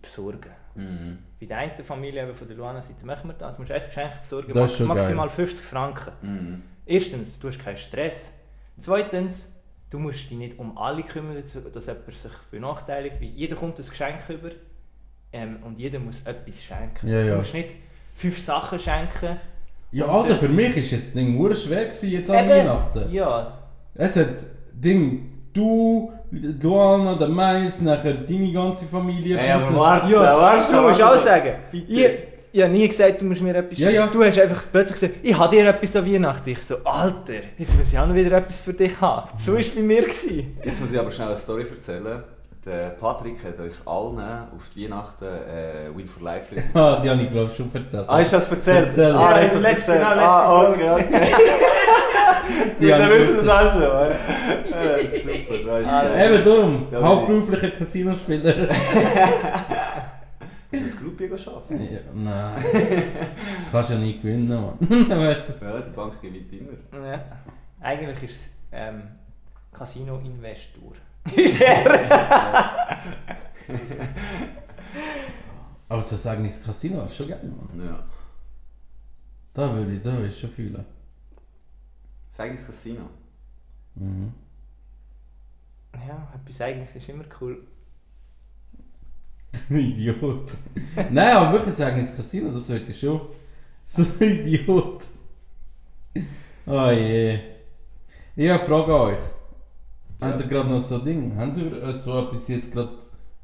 S2: besorgen
S3: Mhm.
S2: Bei der einen Familie, eben von der Luana-Seite, machen wir das. Du musst ein Geschenk besorgen,
S1: schon
S2: maximal
S1: geil.
S2: 50 Franken.
S3: Mhm.
S2: Erstens, du hast keinen Stress. Zweitens, du musst dich nicht um alle kümmern, dass jemand sich benachteiligt. Weil jeder kommt ein Geschenk über ähm, und jeder muss etwas schenken.
S1: Ja, ja.
S2: Du musst nicht fünf Sachen schenken.
S1: Ja, Alter, für mich ist jetzt das Ding nur schwer gewesen, jetzt an Weihnachten.
S2: Ja,
S1: Es hat Ding, du, Luana, der Mais, nachher deine ganze Familie.
S3: Hey, aber warte,
S2: ja.
S3: warte,
S2: du musst auch sagen.
S3: Bitte.
S2: Ich, ich habe nie gesagt, du musst mir etwas
S1: Ja, ja.
S2: Du hast einfach plötzlich gesagt, ich habe dir etwas an Weihnachten. Ich so, Alter, jetzt muss ich auch noch wieder etwas für dich haben. So war es bei mir. Gewesen.
S3: Jetzt muss ich aber schnell eine Story erzählen. Der Patrick hat uns allen auf die Weihnachten äh, Win for Life Lösung
S1: Ah, die habe ich glaube ich schon erzählt.
S3: Ah, hast du das erzählt?
S1: Erzähl.
S3: Ah,
S2: Ja,
S3: hast du das
S2: letztes-
S3: erzählt?
S2: genau,
S3: ah, okay, okay. (laughs)
S1: Die
S3: Ja, dann wissen wir das schon. äh. Äh, super, das ist
S2: Ah,
S3: geil.
S1: Eben darum,
S3: Da
S1: hauptberuflicher Casinospieler. (laughs)
S3: Ist das Groupie arbeiten?
S1: ja, nein. Kannst ja nie gewinnen, Mann. (laughs) weißt du?
S3: Ja, die Bank gewinnt immer.
S2: Ja. Eigentlich ist es ähm, Casino-Investor. Ist er?
S1: Aber so sagen ins Casino ist schon geil, Mann.
S3: Ja.
S1: Da würde ich, da würde ich schon fühlen.
S3: Sag ins Casino.
S1: Mhm.
S2: Ja, etwas eigenes ist immer cool. (laughs)
S1: Idiot. Nein, aber wirklich sagen ins Casino, das würde ich schon. So ein Idiot. Oh je. Ich habe eine Frage an euch.
S3: Ja.
S1: Habt ihr gerade noch so ein Ding? Habt ihr äh, so etwas jetzt gerade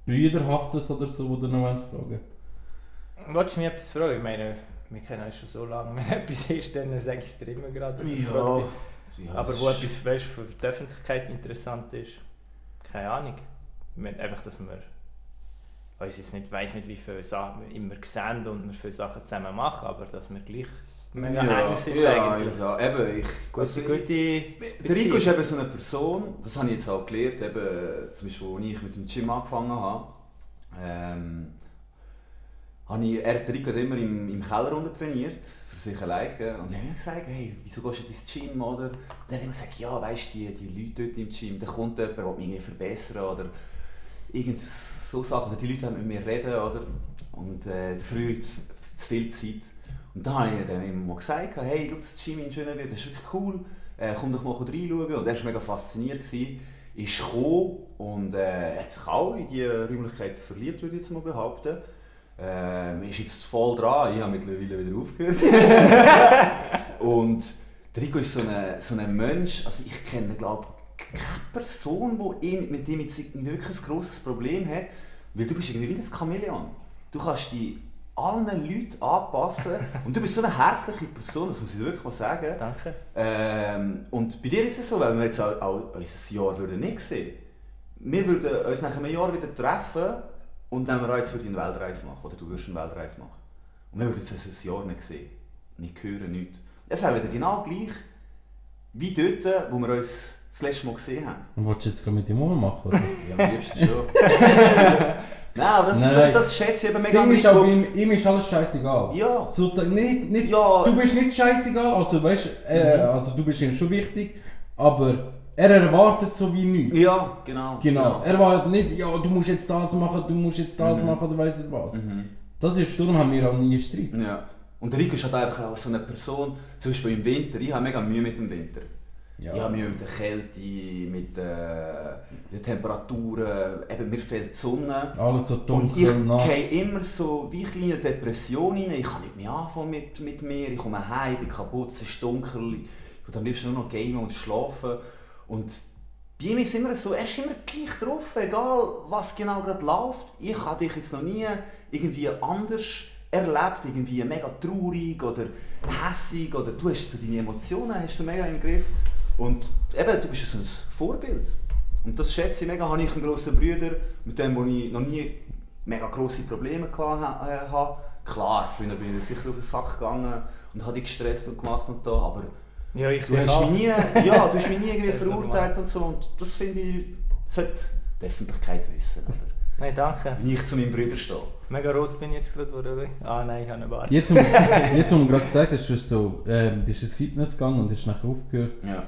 S1: Brüderhaftes oder so, wo ihr noch wollt fragen
S2: Wolltest du mich etwas fragen? Ich meine, wir kennen uns schon so lange. Wenn etwas ist, dann sage ich es dir immer gerade. dich.
S3: ja
S2: Aber wo etwas weißt, für die Öffentlichkeit interessant ist, keine Ahnung. Ich meine einfach, dass wir uns jetzt nicht weiss nicht, wie viele Sachen wir immer sehen und wir viele Sachen zusammen machen, aber dass wir gleich mega
S3: ja,
S2: eng sind
S3: ja,
S2: eigentlich.
S3: Ja, eben, ich...
S2: Gute, gute
S3: Der Rico ist eben so eine Person, das habe ich jetzt auch gelernt, eben, zum Beispiel als ich mit dem Gym angefangen habe, ähm, habe ich, er, der Rico hat immer im, im Keller unten trainiert, für sich alleine. Und ich habe mir gesagt, hey, wieso gehst du ins Gym, oder? Hat er immer gesagt, ja, weißt du, die, die Leute dort im Gym, da kommt jemand, der mich irgendwie verbessern oder irgend so Sachen, oder die Leute wollen mit mir reden, oder? Und äh, früher zu viel Zeit. Und dann habe ich dann immer gesagt, hey, schau, das Gym in Schönewald, das ist wirklich cool, äh, komm doch mal reinschauen. Und er war mega fasziniert, gewesen, ist gekommen und äh, hat sich auch in die Räumlichkeit verliebt, würde ich jetzt mal behaupten. Ähm, ist jetzt voll dran, ich habe mittlerweile wieder aufgehört. (laughs) und Rico ist so ein so ein Mensch, also ich kenne glaube keine Person, ihn, mit dem jetzt wirklich ein grosses Problem hat, weil du bist irgendwie wie ein Chamäleon. Du kannst dich allen Leuten anpassen (laughs) und du bist so eine herzliche Person, das muss ich wirklich mal sagen.
S2: Danke.
S3: Ähm, und bei dir ist es so, weil wir jetzt auch, auch unser Jahr würden nicht sehen. Wir würden uns nach einem Jahr wieder treffen und dann wir jetzt würde eine Weltreise machen oder du würdest eine Weltreise machen. Und wir würden jetzt unser Jahr nicht sehen, nicht hören, nichts. Es wäre wieder genau gleich wie dort, wo wir uns das letzte Mal gesehen haben.
S1: Und willst du jetzt gerade mit dem Mama machen? Oder? (laughs)
S3: Ja, am liebsten schon. (laughs) Nein, aber das,
S1: Nein.
S3: das, das schätze ich eben mega
S1: Ding ist aber, ihm, ihm ist alles scheißegal.
S3: Ja.
S1: Sozusagen, nicht, nicht,
S3: Ja.
S1: du bist nicht scheißegal, also weißt äh,
S3: Mhm.
S1: also du bist ihm schon wichtig, aber er erwartet so wie nichts.
S3: Ja, genau.
S1: Genau. Er erwartet nicht, ja, du musst jetzt das machen, du musst jetzt das
S3: Mhm.
S1: machen, oder weiss nicht was.
S3: Mhm.
S1: Das ist, darum haben wir auch nie Streit.
S3: Ja. Und der Rico ist halt einfach auch so eine Person, zum Beispiel im Winter, ich habe mega Mühe mit dem Winter.
S1: Ja.
S3: Ich habe Mühe mit der Kälte, mit, äh, mit den Temperaturen, eben mir fehlt die Sonne.
S1: Alles so
S3: Und ich
S1: dunkel,
S3: gehe immer so wie kleine Depression rein. Ich kann nicht mehr anfangen mit, mit mir. Ich komme heim, bin kaputt, es ist dunkel. Ich würde am liebsten nur noch gamen und schlafen. Und bei ihm ist immer so, er ist immer gleich drauf, egal was genau gerade läuft. Ich habe dich jetzt noch nie irgendwie anders erlebt, irgendwie mega traurig oder hässig oder du hast so deine Emotionen hast du mega im Griff. Und eben, du bist ein Vorbild. Und das schätze ich mega, habe ich einen grossen Bruder, mit dem wo ich noch nie mega grosse Probleme gehabt äh, habe. Klar, früher bin ich sicher auf den Sack gegangen und habe dich gestresst und gemacht und da, aber
S2: Ja, ich
S3: du hast mich nie, ja, du hast mich nie irgendwie (laughs) verurteilt und so und das finde ich, sollte die Öffentlichkeit wissen, oder?
S2: Nein, danke.
S3: Wenn ich zu meinem Bruder stehe.
S2: Mega rot bin ich jetzt gerade geworden. Ah nein, ich habe eine Bart.
S1: Jetzt, wo, (laughs) jetzt, wo du gerade gesagt hast, du bist so, ähm, bist ins Fitness gegangen und hast nachher aufgehört,
S3: Ja.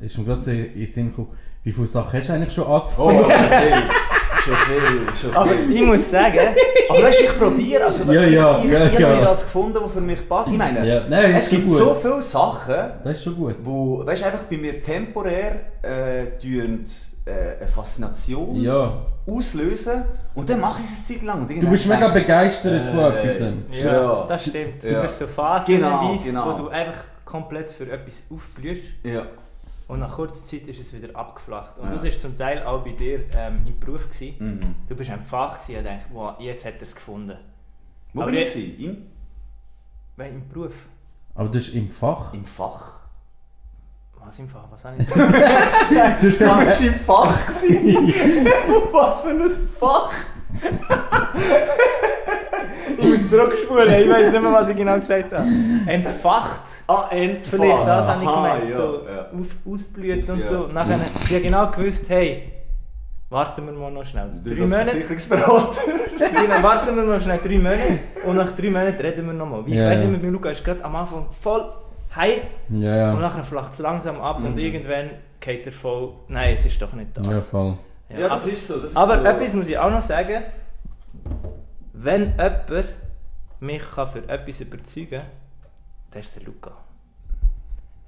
S1: Ist mir gerade so in den Sinn gekommen, wie viele Sachen hast du eigentlich schon
S3: Oh,
S1: angefangen?
S3: schon viel. Schon viel, schon
S2: Aber ich muss sagen, (laughs)
S3: Aber weißt du, ich probiere, also
S1: Ja,
S3: ich,
S1: ja,
S3: ich,
S1: ja,
S3: ich habe
S1: ja.
S3: mir das gefunden, was für mich passt. Ich meine,
S1: Ja, nein,
S3: es gibt
S1: gut.
S3: so viele Sachen,
S1: Das ist schon gut.
S3: wo, weißt du, einfach bei mir temporär äh, tun, äh, eine Faszination
S1: Ja.
S3: auslösen und dann mache ich es eine Zeit lang. Und
S1: Du bist mega
S3: ich,
S1: begeistert von
S3: äh,
S1: etwas.
S2: ja,
S3: Ja.
S2: das stimmt.
S3: Ja.
S2: Du hast so Phasen,
S3: Genau, genau.
S2: wo du einfach komplett für etwas aufblühst
S3: Ja.
S2: Und nach kurzer Zeit ist es wieder abgeflacht. Und
S3: Ja.
S2: das ist zum Teil auch bei dir ähm, im Beruf gewesen.
S3: Mhm.
S2: Du bist am Fach gewesen und denkst, wow, jetzt hat er es gefunden.
S3: Wo
S2: Aber
S3: bin ich? gewesen? Im,
S2: Weil im Beruf,
S1: Aber das ist im Fach.
S3: Im Fach.
S2: Was im Fall? Was habe ich (laughs)
S3: Du warst im Fach. gewesen. (laughs) Was für ein Fach?
S2: Ich muss zurückspulen, ich weiß nicht mehr, was ich genau gesagt habe. Entfacht.
S3: Ah, Entfach.
S2: Vielleicht das habe ich gemeint,
S3: ja,
S2: so
S3: ja.
S2: Auf, ausblüht und
S3: Ja.
S2: so. Nachher, ich habe genau gewusst, hey, warten wir mal noch schnell.
S3: Du
S2: Drei Monate,
S3: Versicherungsberater.
S2: genau, warten wir noch schnell drei Monate und nach drei Monaten reden wir nochmal. Wie ich weiss
S1: ja.
S2: immer, bei Luca ist gerade am Anfang voll high
S1: Ja,
S2: und nachher flacht es langsam ab und
S3: Mhm.
S2: irgendwann geht er voll, nein, es ist doch nicht da.
S1: Ja, voll.
S3: Ja, das
S2: aber,
S3: ist so. Das ist
S2: aber
S3: so.
S2: etwas muss ich auch noch sagen. Wenn jemand mich kann für etwas überzeugen kann, dann ist der Luca.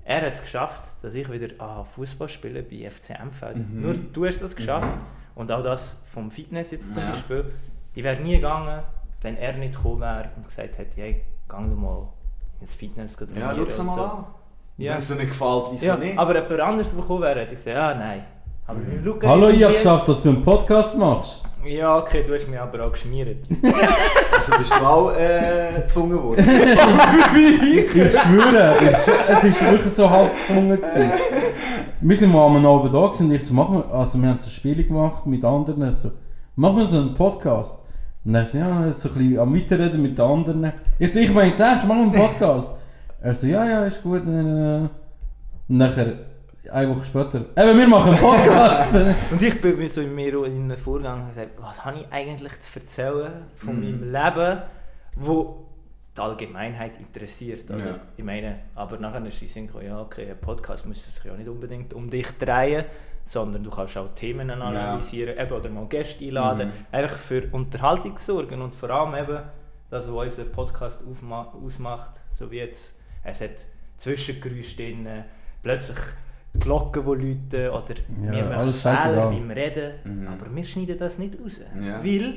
S2: Er hat es geschafft, dass ich wieder ah, Fußball spiele bei FC Emfeld.
S3: Mhm.
S2: Nur du hast das geschafft. Und auch das vom Fitness jetzt zum
S3: Ja.
S2: Beispiel. Ich wäre nie gegangen, wenn er nicht gekommen wäre und gesagt hätte, hey, gang du mal ins Fitness
S3: Ja,
S2: trainieren
S3: schau es mal
S2: so.
S3: an.
S2: Ja.
S3: Wenn es dir nicht gefällt, wieso
S2: Ja,
S3: nicht?
S2: aber jemand anderes gekommen wäre, hätte ich gesagt, ah nein. Aber Luca
S1: Hallo, ich habe geschafft, dass du einen Podcast machst.
S2: Ja, okay, du hast mich aber auch geschmiert. (laughs)
S3: Also bist du auch äh, gezwungen worden. (laughs)
S1: Ich schwöre, ich schwöre, es ist wirklich so halb gezwungen gewesen. Wir sind mal am Abend da gewesen und ich so, machen wir, also wir haben so ein Spiel gemacht mit anderen, so, machen wir so einen Podcast. Und er so, ja, so ein bisschen am Weiterreden mit den anderen. Ich so, ich meine es ernst, machen wir einen Podcast. Er so, ja, ja, ist gut. äh. Und nachher, eine Woche später, eben, wir machen einen Podcast. (laughs)
S2: Und ich bin mir so in mir in einem Vorgang und gesagt, was habe ich eigentlich zu erzählen von
S3: Mhm.
S2: meinem Leben, wo die Allgemeinheit interessiert. Oder?
S3: Ja.
S2: Ich meine, aber nachher ist die Sinn ja okay, ein Podcast müsste sich ja nicht unbedingt um dich drehen, sondern du kannst auch Themen analysieren eben, oder mal Gäste einladen,
S3: Mhm.
S2: einfach für Unterhaltung sorgen und vor allem eben das, was unser Podcast ausmacht, so wie jetzt, es hat Zwischengeräusche drin, plötzlich Glocken, die läuten oder
S1: Ja,
S2: wir machen Fehler beim Reden,
S3: Mhm.
S2: aber wir schneiden das nicht raus,
S3: Ja.
S2: weil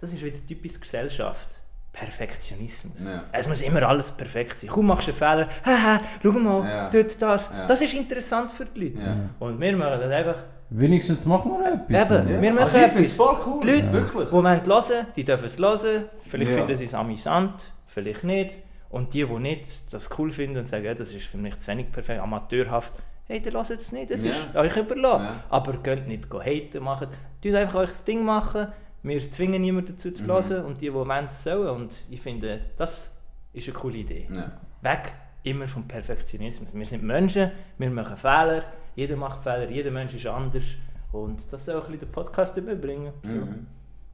S2: das ist wieder typisch Gesellschaft. Perfektionismus.
S3: Ja.
S2: Es muss immer alles perfekt sein. Komm, machst du einen Fehler. Haha, schau mal,
S3: Ja.
S2: dort das.
S3: Ja.
S2: Das ist interessant für die Leute.
S3: Ja.
S2: Und wir machen das einfach.
S1: Wenigstens machen wir etwas.
S2: Eben,
S1: Mann.
S2: wir machen
S3: Also ich finde es
S2: etwas.
S3: voll cool.
S2: Die Leute,
S3: Ja. Wirklich.
S2: die wollen hören, die dürfen es hören. Vielleicht
S3: Ja.
S2: finden sie es amüsant, vielleicht nicht. Und die, die nicht das cool finden und sagen, ja, das ist für mich zu wenig perfekt, amateurhaft, hey, dann hört es nicht, das
S3: Ja.
S2: ist euch überlassen.
S3: Ja.
S2: Aber könnt nicht go haten machen. Tut einfach euch das Ding machen. Wir zwingen niemanden dazu zu
S3: Mhm.
S2: hören und die, die wollen, sollen. Und ich finde, das ist eine coole Idee.
S3: Ja.
S2: Weg immer vom Perfektionismus. Wir sind Menschen, wir machen Fehler, jeder macht Fehler, jeder Mensch ist anders. Und das soll auch ein bisschen den Podcast überbringen. So.
S3: Mhm.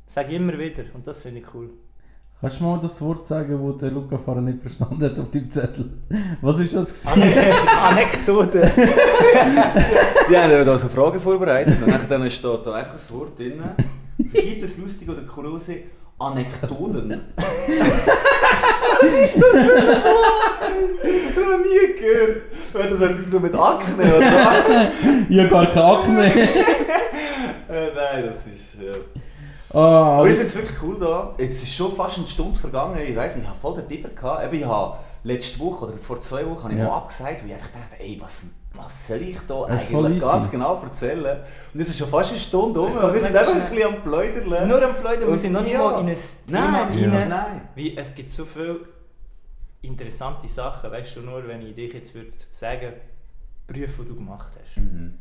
S2: Sage ich immer wieder und das finde ich cool.
S1: Kannst du mal das Wort sagen, das der Luca vorher nicht verstanden hat auf deinem Zettel? Was ist das?
S2: Anekdote. (laughs)
S3: Die haben da so Fragen vorbereitet und dann steht da einfach ein Wort drin. Es gibt es lustige oder kuriose Anekdoten. Was ist das für ein Wort? Ich habe noch nie gehört. Hat das etwas so mit Akne oder
S1: ich (laughs) habe gar keine Akne.
S3: äh, nein, das ist... Äh...
S1: Ah,
S3: Aber ich
S1: aber-
S3: finde es wirklich cool da. Jetzt ist schon fast eine Stunde vergangen. Ich weiß nicht, ich habe voll den Biber gehabt. Eben, ich habe letzte Woche oder vor zwei Wochen habe ich
S1: Ja.
S3: mal abgesagt, weil ich einfach dachte, ey, was, was soll ich da eigentlich ganz genau erzählen? Und es ist schon fast eine Stunde um wir sind einfach ein bisschen am Pläudern.
S2: Nur am Pläudern, wir sind noch nicht
S3: ja.
S2: mal in ein Thema
S3: Nein,
S2: rein.
S3: nein.
S2: Wie, es gibt so viele interessante Sachen, weißt du, nur wenn ich dich jetzt würde sagen, Prüfe, die du gemacht hast.
S3: Mhm.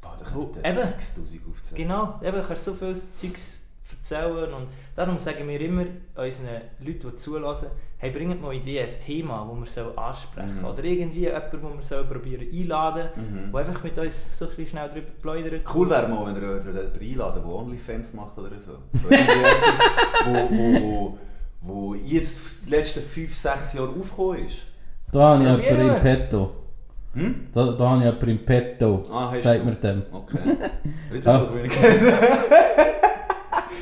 S3: Boah, da könnte
S2: eben.
S3: ich 6000 aufzählen.
S2: Genau, eben, du kannst so viel Zeugs erzählen und darum sagen wir immer unseren Leuten, die zulassen, hey, bringt mal Ideen, ein Thema, das wir sollen ansprechen
S3: Mhm.
S2: Oder irgendwie jemanden, den wir probieren einladen,
S3: Mhm.
S2: der einfach mit uns so ein schnell drüber plaudert.
S3: Cool wäre mal, wenn ihr jemanden einladen der Onlyfans macht oder so. so (laughs) etwas, wo, wo, wo jetzt die letzten 5, 6 Jahre aufgekommen ist.
S1: Da habe ich jemanden im Petto.
S3: Hm?
S1: Da, da habe ich jemanden im Petto.
S3: Ah,
S1: sagt mir dem.
S3: Okay. (laughs) Wieder so wenig. (laughs)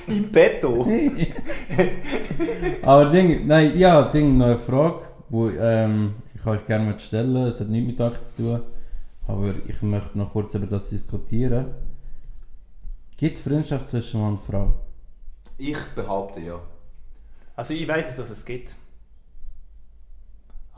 S3: (laughs) Im Petto. (laughs)
S1: Aber Ding, nein, ja, Ding, noch eine Frage, wo ähm, ich euch gerne möchte stellen Es hat nichts mit euch zu tun, aber ich möchte noch kurz über das diskutieren. Gibt es Freundschaft zwischen Mann und Frau?
S3: Ich behaupte ja.
S2: Also ich weiß es, dass es gibt.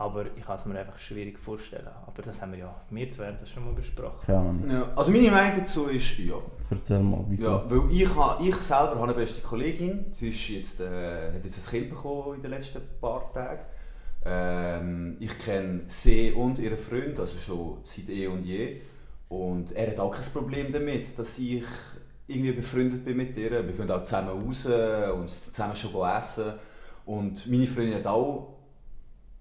S2: Aber ich kann es mir einfach schwierig vorstellen. Aber das haben wir ja, wir zwei haben das schon mal besprochen.
S1: Keine Ahnung.
S3: ja. Also meine Meinung dazu ist ja.
S1: Erzähl mal, wieso?
S3: Ja, weil ich, ha, ich selber habe eine beste Kollegin. Sie ist jetzt, äh, hat jetzt ein Kind bekommen in den letzten paar Tagen. Ähm, ich kenne sie und ihren Freund, also schon seit eh und je. Und er hat auch kein Problem damit, dass ich irgendwie befreundet bin mit ihr. Wir gehen auch zusammen raus und zusammen schon essen. Und meine Freundin hat auch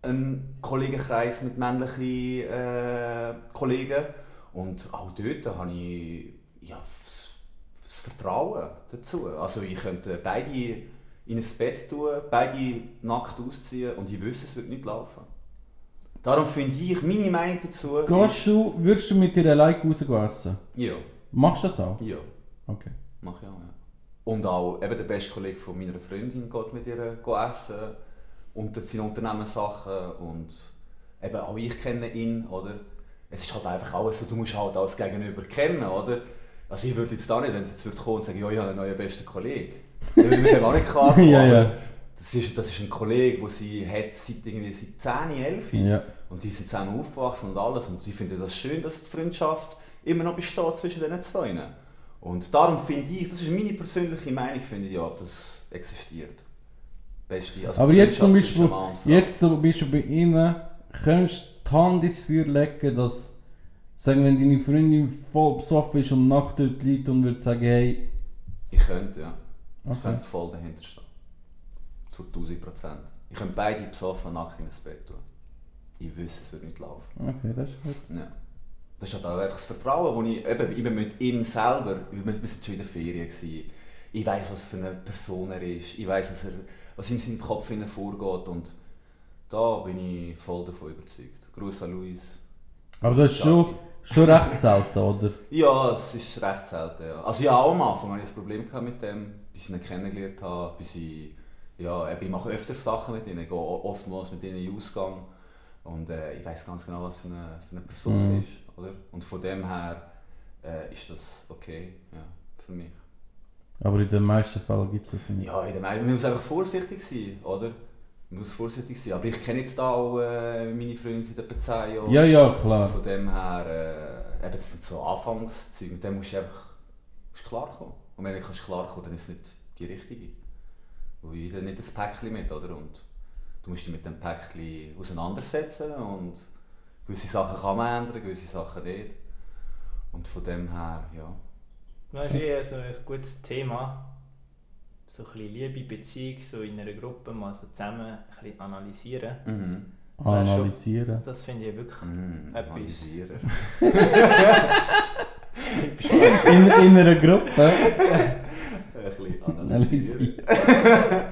S3: einen Kollegenkreis mit männlichen äh, Kollegen. Und auch dort habe ich ja, das, das Vertrauen dazu. Also ich könnte beide in ein Bett tun, beide nackt ausziehen und ich wüsste, es wird nicht laufen. Darum finde ich meine Meinung dazu.
S1: Gehst du, würdest du mit dir alleine raus essen?
S3: Ja.
S1: Machst du das auch?
S3: Ja,
S1: Okay.
S3: mache ich auch, ja. Und auch eben der beste Kollege von meiner Freundin geht mit ihr essen, unter seinen Unternehmenssachen und eben auch ich kenne ihn, oder? Es ist halt einfach alles so, du musst halt alles Gegenüber kennen, oder? Also ich würde jetzt da nicht, wenn sie jetzt würde kommen und sagen, ja, ich habe einen neuen besten Kollegen. Dann würde ich mit dem auch nicht klar (laughs)
S1: Ja, ja.
S3: Das ist, das ist ein Kollege, den sie hat seit, irgendwie seit 10, 11
S1: Ja.
S3: und die sind zusammen aufgewachsen und alles und sie finden das schön, dass die Freundschaft immer noch besteht zwischen diesen zwei. Und darum finde ich, das ist meine persönliche Meinung, finde ich, ja, das existiert. Beste, also
S1: Aber jetzt zum Beispiel, jetzt zum Beispiel bei Ihnen, könntest du die Hand ins Feuer legen, dass, sagen wenn deine Freundin voll besoffen ist und nackt dort liegt und würde sagen, hey,
S3: Ich könnte, ja. Ich
S1: Okay.
S3: könnte voll dahinter stehen. Zu 1000 Prozent. Ich könnte beide besoffen nackt in das Bett tun. Ich wüsste, es würde nicht laufen.
S1: okay, das ist gut.
S3: Ja. Das ist halt auch einfach das Vertrauen, das ich, eben, ich bin mit ihm selber, wir waren schon in der Ferien, gewesen. ich weiß, was für eine Person er ist, ich weiß, was, er, was in seinem Kopf vorgeht und da bin ich voll davon überzeugt. Gruß an Luis.
S1: Aber das ist schon, schon recht selten, oder? (laughs)
S3: Ja, es ist recht selten. Ja. Also ja, auch am Anfang hatte ich ein Problem mit dem, bis ich ihn kennengelernt habe, bis ich, ja, ich mache öfter Sachen mit ihnen, ich gehe oftmals mit ihnen in den Ausgang und äh, ich weiß ganz genau, was für eine, für eine Person
S1: Mhm.
S3: ist, oder? Und von dem her äh, ist das okay, ja, für mich.
S1: Aber in den meisten Fällen gibt es das nicht.
S3: Ja, in der Meinung, man muss einfach vorsichtig sein, oder? Man muss vorsichtig sein, aber ich kenne jetzt da auch äh, meine Freundin seit etwa 10 Jahren.
S1: Ja, ja, klar.
S3: Von dem her, äh, eben, das sind so Anfangszeuge, mit dem musst du einfach musst klarkommen. Und wenn du kannst klarkommen, dann ist es nicht die richtige. Weil jeder nimmt das Päckchen mit, oder? Und du musst dich mit dem Päckchen auseinandersetzen und gewisse Sachen kann man ändern, gewisse Sachen nicht. Und von dem her, ja.
S2: Das ist eher so ein gutes Thema. So ein bisschen Liebe, Beziehung, so in einer Gruppe mal so zusammen ein bisschen analysieren.
S3: Mhm.
S2: Das wär schon-
S1: Analysieren.
S2: Das finde ich wirklich
S3: Mhm.
S2: etwas.
S3: Analysieren. (laughs)
S1: In, in einer Gruppe.
S3: Ein bisschen analysieren.
S1: Analysieren.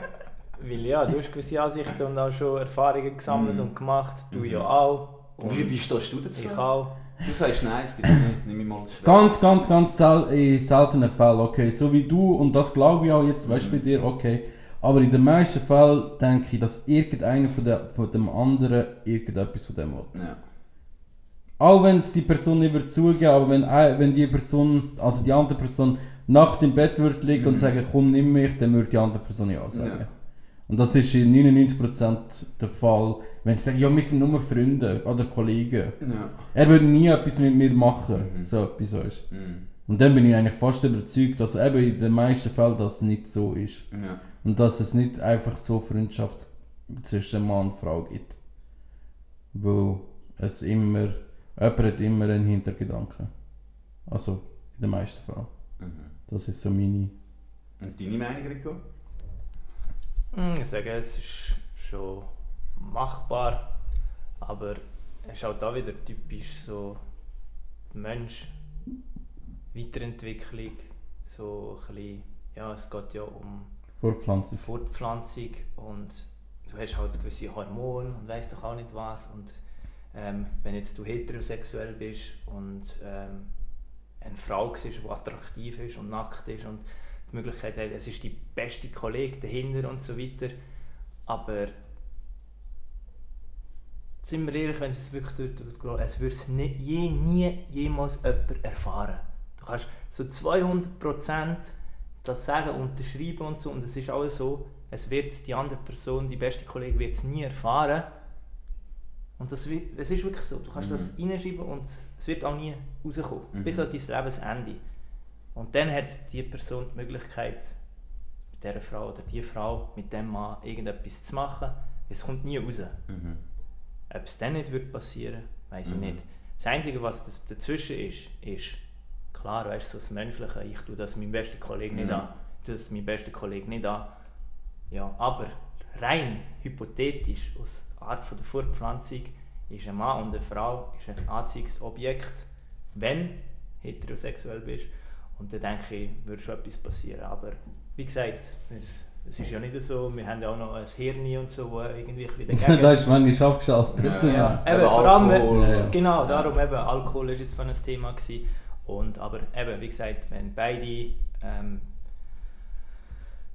S2: Weil ja, du hast gewisse Ansichten und auch schon Erfahrungen gesammelt
S3: Mhm.
S2: und gemacht. Du
S3: Mhm.
S2: ja auch. Und
S3: Wie, stehst du dazu?
S2: ich auch.
S3: Du sagst nein, es gibt nicht. Nimm mich mal schwer.
S1: Ganz, ganz, ganz sel in seltenen Fällen, okay. So wie du, und das glaube ich auch jetzt, weißt du,
S3: Mhm.
S1: bei dir, okay. Aber in den meisten Fällen denke ich, dass irgendeiner von, der, von dem anderen irgendetwas von dem will.
S3: Ja.
S1: Auch wenn es die Person nicht wird zugeben, aber wenn, wenn die Person, also die andere Person, nachts im Bett würde liegen und
S3: Mhm.
S1: sagen, komm, nimm mich, dann würde die andere Person ja sagen.
S3: Ja.
S1: Und das ist in 99% der Fall, wenn sie sagen, ja, wir sind nur Freunde oder Kollegen.
S3: Ja.
S1: Er würde nie etwas mit mir machen,
S3: Mhm.
S1: so etwas weißt.
S3: Mhm.
S1: Und dann bin ich eigentlich fast überzeugt, dass eben in den meisten Fällen das nicht so ist.
S3: Ja.
S1: Und dass es nicht einfach so Freundschaft zwischen Mann und Frau gibt. Weil es immer, jemand hat immer einen Hintergedanken. Also in den meisten Fällen.
S3: Mhm.
S1: Das ist so meine.
S3: Und deine Meinung, Rico?
S2: Hm, Ich sage, es ist schon machbar, aber es ist halt auch wieder typisch so Mensch, Weiterentwicklung, so ein bisschen, ja, es geht ja um
S1: Fortpflanzung.
S2: Fortpflanzung und du hast halt gewisse Hormone und weißt doch auch nicht was und ähm, wenn jetzt du heterosexuell bist und ähm, eine Frau siehst, die attraktiv ist und nackt ist und die Möglichkeit hat, es ist die beste Kollege dahinter und so weiter, aber sind wir ehrlich, wenn es wirklich dort durchgeht, es wird es nie, je, nie jemals jemand erfahren. Du kannst so 200% das sagen, unterschreiben und so und es ist alles so, es wird die andere Person, die beste Kollege wird es nie erfahren. Und das wird, es ist wirklich so, du kannst
S3: Mhm.
S2: das reinschreiben und es es wird auch nie rauskommen,
S3: Mhm.
S2: bis an dein Lebensende. Und dann hat die Person die Möglichkeit, mit dieser Frau oder die Frau, mit dem Mann irgendetwas zu machen, es kommt nie raus.
S3: Mhm.
S2: Ob es dann nicht wird passieren, weiß ich
S3: Mhm.
S2: nicht. Das Einzige, was das dazwischen ist, ist klar, weißt du, so das Menschliche. Ich tue das meinem besten Kollegen nicht
S3: Mhm.
S2: an. Ich tue das meinem besten Kollegen nicht an. Ja, aber rein hypothetisch, aus Art von der Fortpflanzung, ist ein Mann und eine Frau ist ein Anziehungsobjekt, wenn du heterosexuell bist. Und dann denke ich, würde schon etwas passieren. Aber wie gesagt, es, es ist ja nicht so, wir haben ja auch noch ein Hirn und so, wo irgendwie ein bisschen (laughs) dagegen...
S1: da ist manchmal abgeschaltet.
S3: Ja,
S1: Ja,
S2: Ja,
S3: Eben
S2: eben, vor allem,
S3: Alkohol.
S1: Ja, ja.
S2: genau, darum eben, Alkohol ist jetzt von ein Thema gewesen. Und, aber eben, wie gesagt, wenn beide, ähm,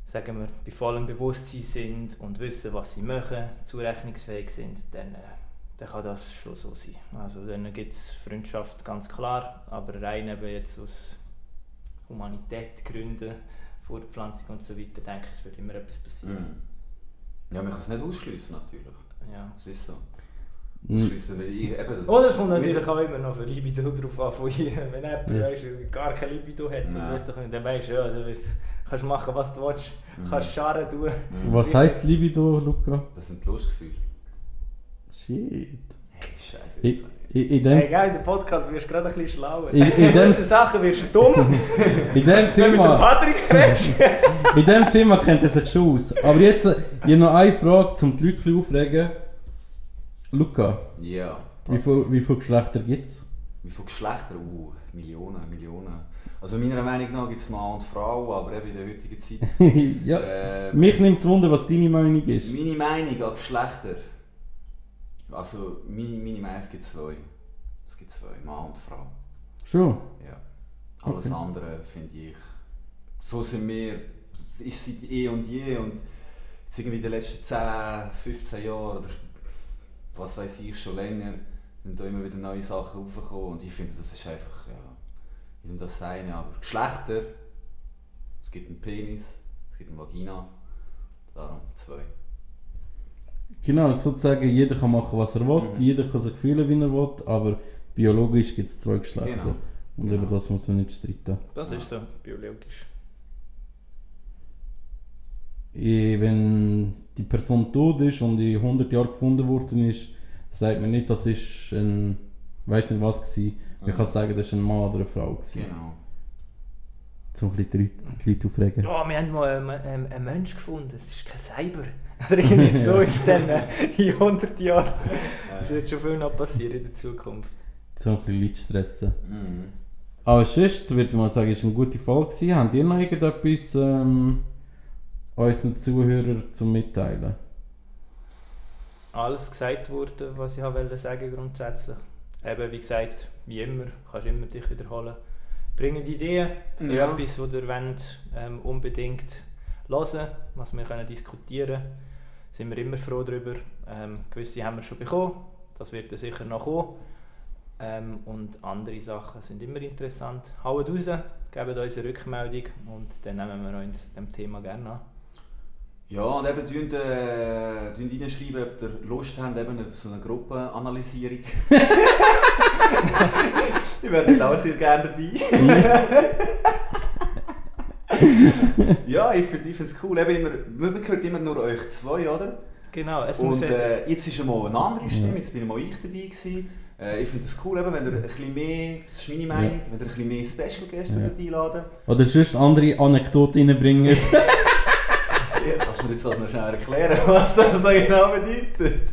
S2: sagen wir, bei vollem Bewusstsein sind und wissen, was sie machen, zurechnungsfähig sind, dann, äh, dann kann das schon so sein. Also dann gibt es Freundschaft ganz klar, aber rein eben jetzt aus Humanität Gründen, Fortpflanzung und so weiter, denke ich, es wird immer etwas passieren.
S3: Mhm. Ja, man kann es nicht ausschließen natürlich.
S2: Ja.
S3: Das ist so.
S1: Mhm.
S3: Ausschließen, weil ich eben... das-
S2: Oder es kommt natürlich auch immer noch für Libido drauf an, von hier. wenn jemand
S1: Ja.
S2: weißt, gar kein Libido hat, und weißt doch, dann weißt du, ja, du weißt, kannst machen, was du willst,
S3: Mhm.
S2: kannst Scharen tun.
S3: Mhm.
S1: Was heisst Libido, Luca?
S3: Das sind Lustgefühle.
S1: Shit.
S3: Hey, scheiße.
S1: In, in, in
S2: Hey,
S1: dem,
S2: geil, der Podcast wirst du gerade ein bisschen schlauer.
S1: In- in dem-
S2: Sachen wirst du dumm. (laughs)
S1: in dem
S2: dem
S1: Thema,
S2: Patrick (laughs)
S1: in dem Thema kennt er sich schon aus. Aber jetzt, ich habe noch eine Frage, um die Leute ein bisschen aufregen. Luca,
S3: Ja.
S1: wie viele wie viel Geschlechter gibt es?
S3: Wie viele Geschlechter? Uh, Millionen, Millionen. Also meiner Meinung nach gibt es Mann und Frau, aber eben in der heutigen Zeit. (laughs)
S1: ja,
S3: Ähm,
S1: mich nimmt es Wunder, was deine Meinung ist.
S3: Meine Meinung an Geschlechter. Also meine, meine Meinung, es gibt zwei. Es gibt zwei, Mann und Frau.
S1: Schon?
S3: Ja. Alles
S1: Okay.
S3: andere finde ich. So sind wir. Es ist seit eh und je und jetzt irgendwie in den letzten 10, 15 Jahren oder was weiß ich schon länger sind da immer wieder neue Sachen aufgekommen und ich finde das ist einfach ja jedem das seine aber Geschlechter es gibt einen Penis es gibt eine Vagina darum zwei
S1: Genau, sozusagen, jeder kann machen, was er will,
S3: Mhm.
S1: jeder kann sich fühlen, wie er will, aber biologisch gibt es zwei Geschlechter.
S3: Genau.
S1: Und
S3: Genau.
S1: über das muss man nicht streiten.
S2: Das
S3: Ja.
S2: ist so, biologisch.
S1: Eh, Wenn die Person tot ist und in 100 Jahren gefunden worden ist, sagt man nicht, das ist ein, weiß nicht was gewesen. Man
S3: Mhm.
S1: kann sagen, das ist ein Mann oder eine Frau gewesen.
S3: genau
S1: Zum ein bisschen die Leute, aufregen.
S2: Ja, wir haben mal einen, einen, einen Mensch gefunden, es ist kein Cyber. (laughs) Oder irgendwie (laughs) so ist dann äh, in 100 (laughs) Jahren. Es wird schon viel noch passieren in der Zukunft.
S1: Zum ein bisschen Leute stressen.
S3: mhm.
S1: Aber sonst würde ich mal sagen, es war eine gute Folge. gewesen. Habt ihr noch irgendetwas ähm, unseren Zuhörern zum Mitteilen?
S2: Alles gesagt wurde, was ich wollte sagen grundsätzlich. Eben, wie gesagt, wie immer, kannst immer dich wiederholen. Bringen Ideen für
S3: Ja.
S2: etwas, das ihr wollt, ähm, unbedingt hören, was wir können diskutieren können. Sind wir immer froh darüber. Ähm, gewisse haben wir schon bekommen, das wird dann sicher noch kommen. Ähm, und andere Sachen sind immer interessant. Haut raus, gebt uns eine Rückmeldung und dann nehmen wir uns dem Thema gerne an.
S3: Ja, und eben tun, äh, tun reinschreiben, ob ihr Lust habt, eben so eine Gruppenanalysierung. (laughs) ich wäre auch sehr gerne dabei. (laughs) (laughs) ja, ich finde es cool. Eben immer, man hört immer nur euch zwei, oder?
S2: Genau, es
S3: Und
S2: ja-
S3: äh, jetzt ist mal eine andere Stimme, jetzt bin mal ich dabei gewesen. Äh, ich finde es cool, eben, wenn ihr ein bisschen mehr, das ist meine Meinung, wenn ihr ein bisschen mehr Special Guests
S1: Ja.
S3: würdet einladen
S1: Oder sonst andere Anekdoten reinbringen. (laughs)
S3: Ja, kannst du mir jetzt das noch schnell erklären, was das so genau bedeutet?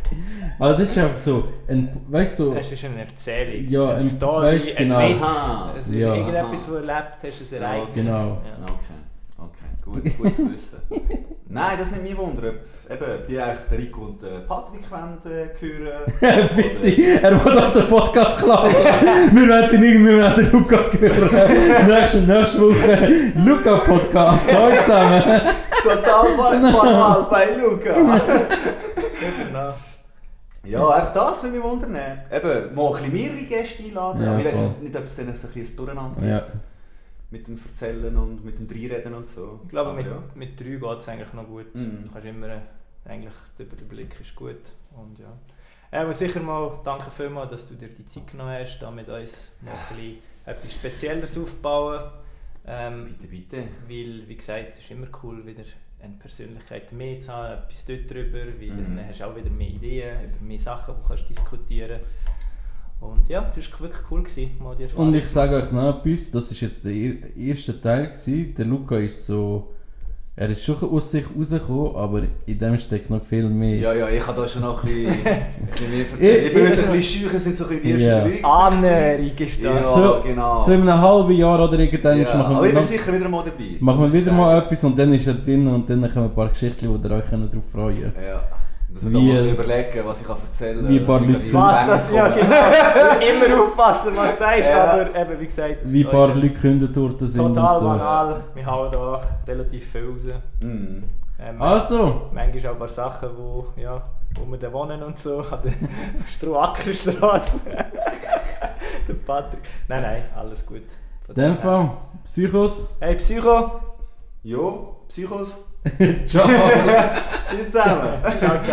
S3: (laughs)
S1: also das ist einfach so, ein, weißt du,
S2: Es ist eine Erzählung,
S1: Ja,
S2: eine
S1: ein-
S2: Story,
S1: weißt,
S2: ein
S1: genau.
S2: Witz.
S3: Aha.
S2: Es ist
S1: Ja.
S2: irgendetwas, was du erlebt hast, ein Ereignis.
S1: genau.
S2: Ja.
S3: Okay, okay, gut, gut zu (laughs) wissen. Nein, das nimmt mich wunder, ob eben, die eigentlich den Rico und den Patrick wollen, äh, hören (laughs)
S1: Fitti, er will aus dem Podcast klauen. (laughs) wir werden sie nicht mehr den Luca hören. nächste, nächste Woche Luca Podcast. Hallo zusammen.
S3: Total banal bei Luca.
S2: Genau.
S3: ja, einfach das würde mich wundern. Eben, mal ein bisschen mehrere Gäste einladen,
S1: Ja,
S3: aber ich weiß nicht, ob es dann so ein bisschen ein Durcheinander gibt.
S1: Ja.
S3: Mit dem Erzählen und mit dem Dreireden und so.
S2: Ich glaube,
S3: Aber
S2: mit,
S3: ja.
S2: mit drei geht es eigentlich noch gut.
S3: Mhm.
S2: Du kannst immer, eigentlich, der Überblick ist gut. Und ja. Äh, Aber sicher mal, danke vielmals, dass du dir die Zeit genommen hast, da mit uns noch ein bisschen etwas Spezielleres aufbauen. Ähm,
S3: Bitte, bitte.
S2: weil, wie gesagt, es ist immer cool, wieder eine Persönlichkeit mehr zu haben, etwas dort drüber, weil
S3: Mhm.
S2: dann hast du auch wieder mehr Ideen, über mehr Sachen, die du kannst diskutieren Und ja, das war wirklich cool, gewesen, mal die Erfahrung
S1: Und ich sage euch noch etwas, das war jetzt der er- erste Teil. Gewesen. Der Luca ist so. Er ist schon aus sich rausgekommen, aber in dem steckt noch viel mehr.
S3: Ja, ja, ich habe da schon noch ein bisschen, (laughs) ein bisschen mehr erzählt.
S1: Ich-
S3: Ich bin heute ein bisschen scheu, es sind so ein bisschen die ersten. Berührungspunkte.
S2: Annäherung ist das.
S3: Ja,
S1: so,
S3: genau.
S1: so in einem halben Jahr oder irgendwann
S3: Ja,
S1: machen
S3: aber
S1: wir,
S3: ich bin
S1: noch,
S3: sicher wieder mal dabei.
S1: machen wir wieder mal
S3: sagen.
S1: etwas und dann ist er drin und dann kommen ein paar Geschichten, wo ihr euch darauf freuen könnt.
S3: Ja. Ich muss mir da mal überlegen, was ich kann erzählen
S1: wie ein paar Leute-
S3: die
S2: das, ja genau. Immer aufpassen, was du sagst,
S3: Ja.
S2: aber eben, wie gesagt...
S1: Wie ein paar
S2: Leute,
S1: gekündigt worden sind
S2: Total
S1: so.
S2: banal, wir hauen da relativ viel raus.
S3: Mhm.
S2: Ähm,
S1: Also,
S2: Manchmal auch ein paar Sachen, wo, ja, wo wir da wohnen und so, (laughs) an der Strohackerstraße. (laughs) der Patrick. Nein, nein, alles gut. Von
S1: in dem. Fall, Psychos.
S2: Hey Psycho!
S3: Jo, Psychos.
S1: 吃
S3: 饱了
S2: 吃胀了。吃好吃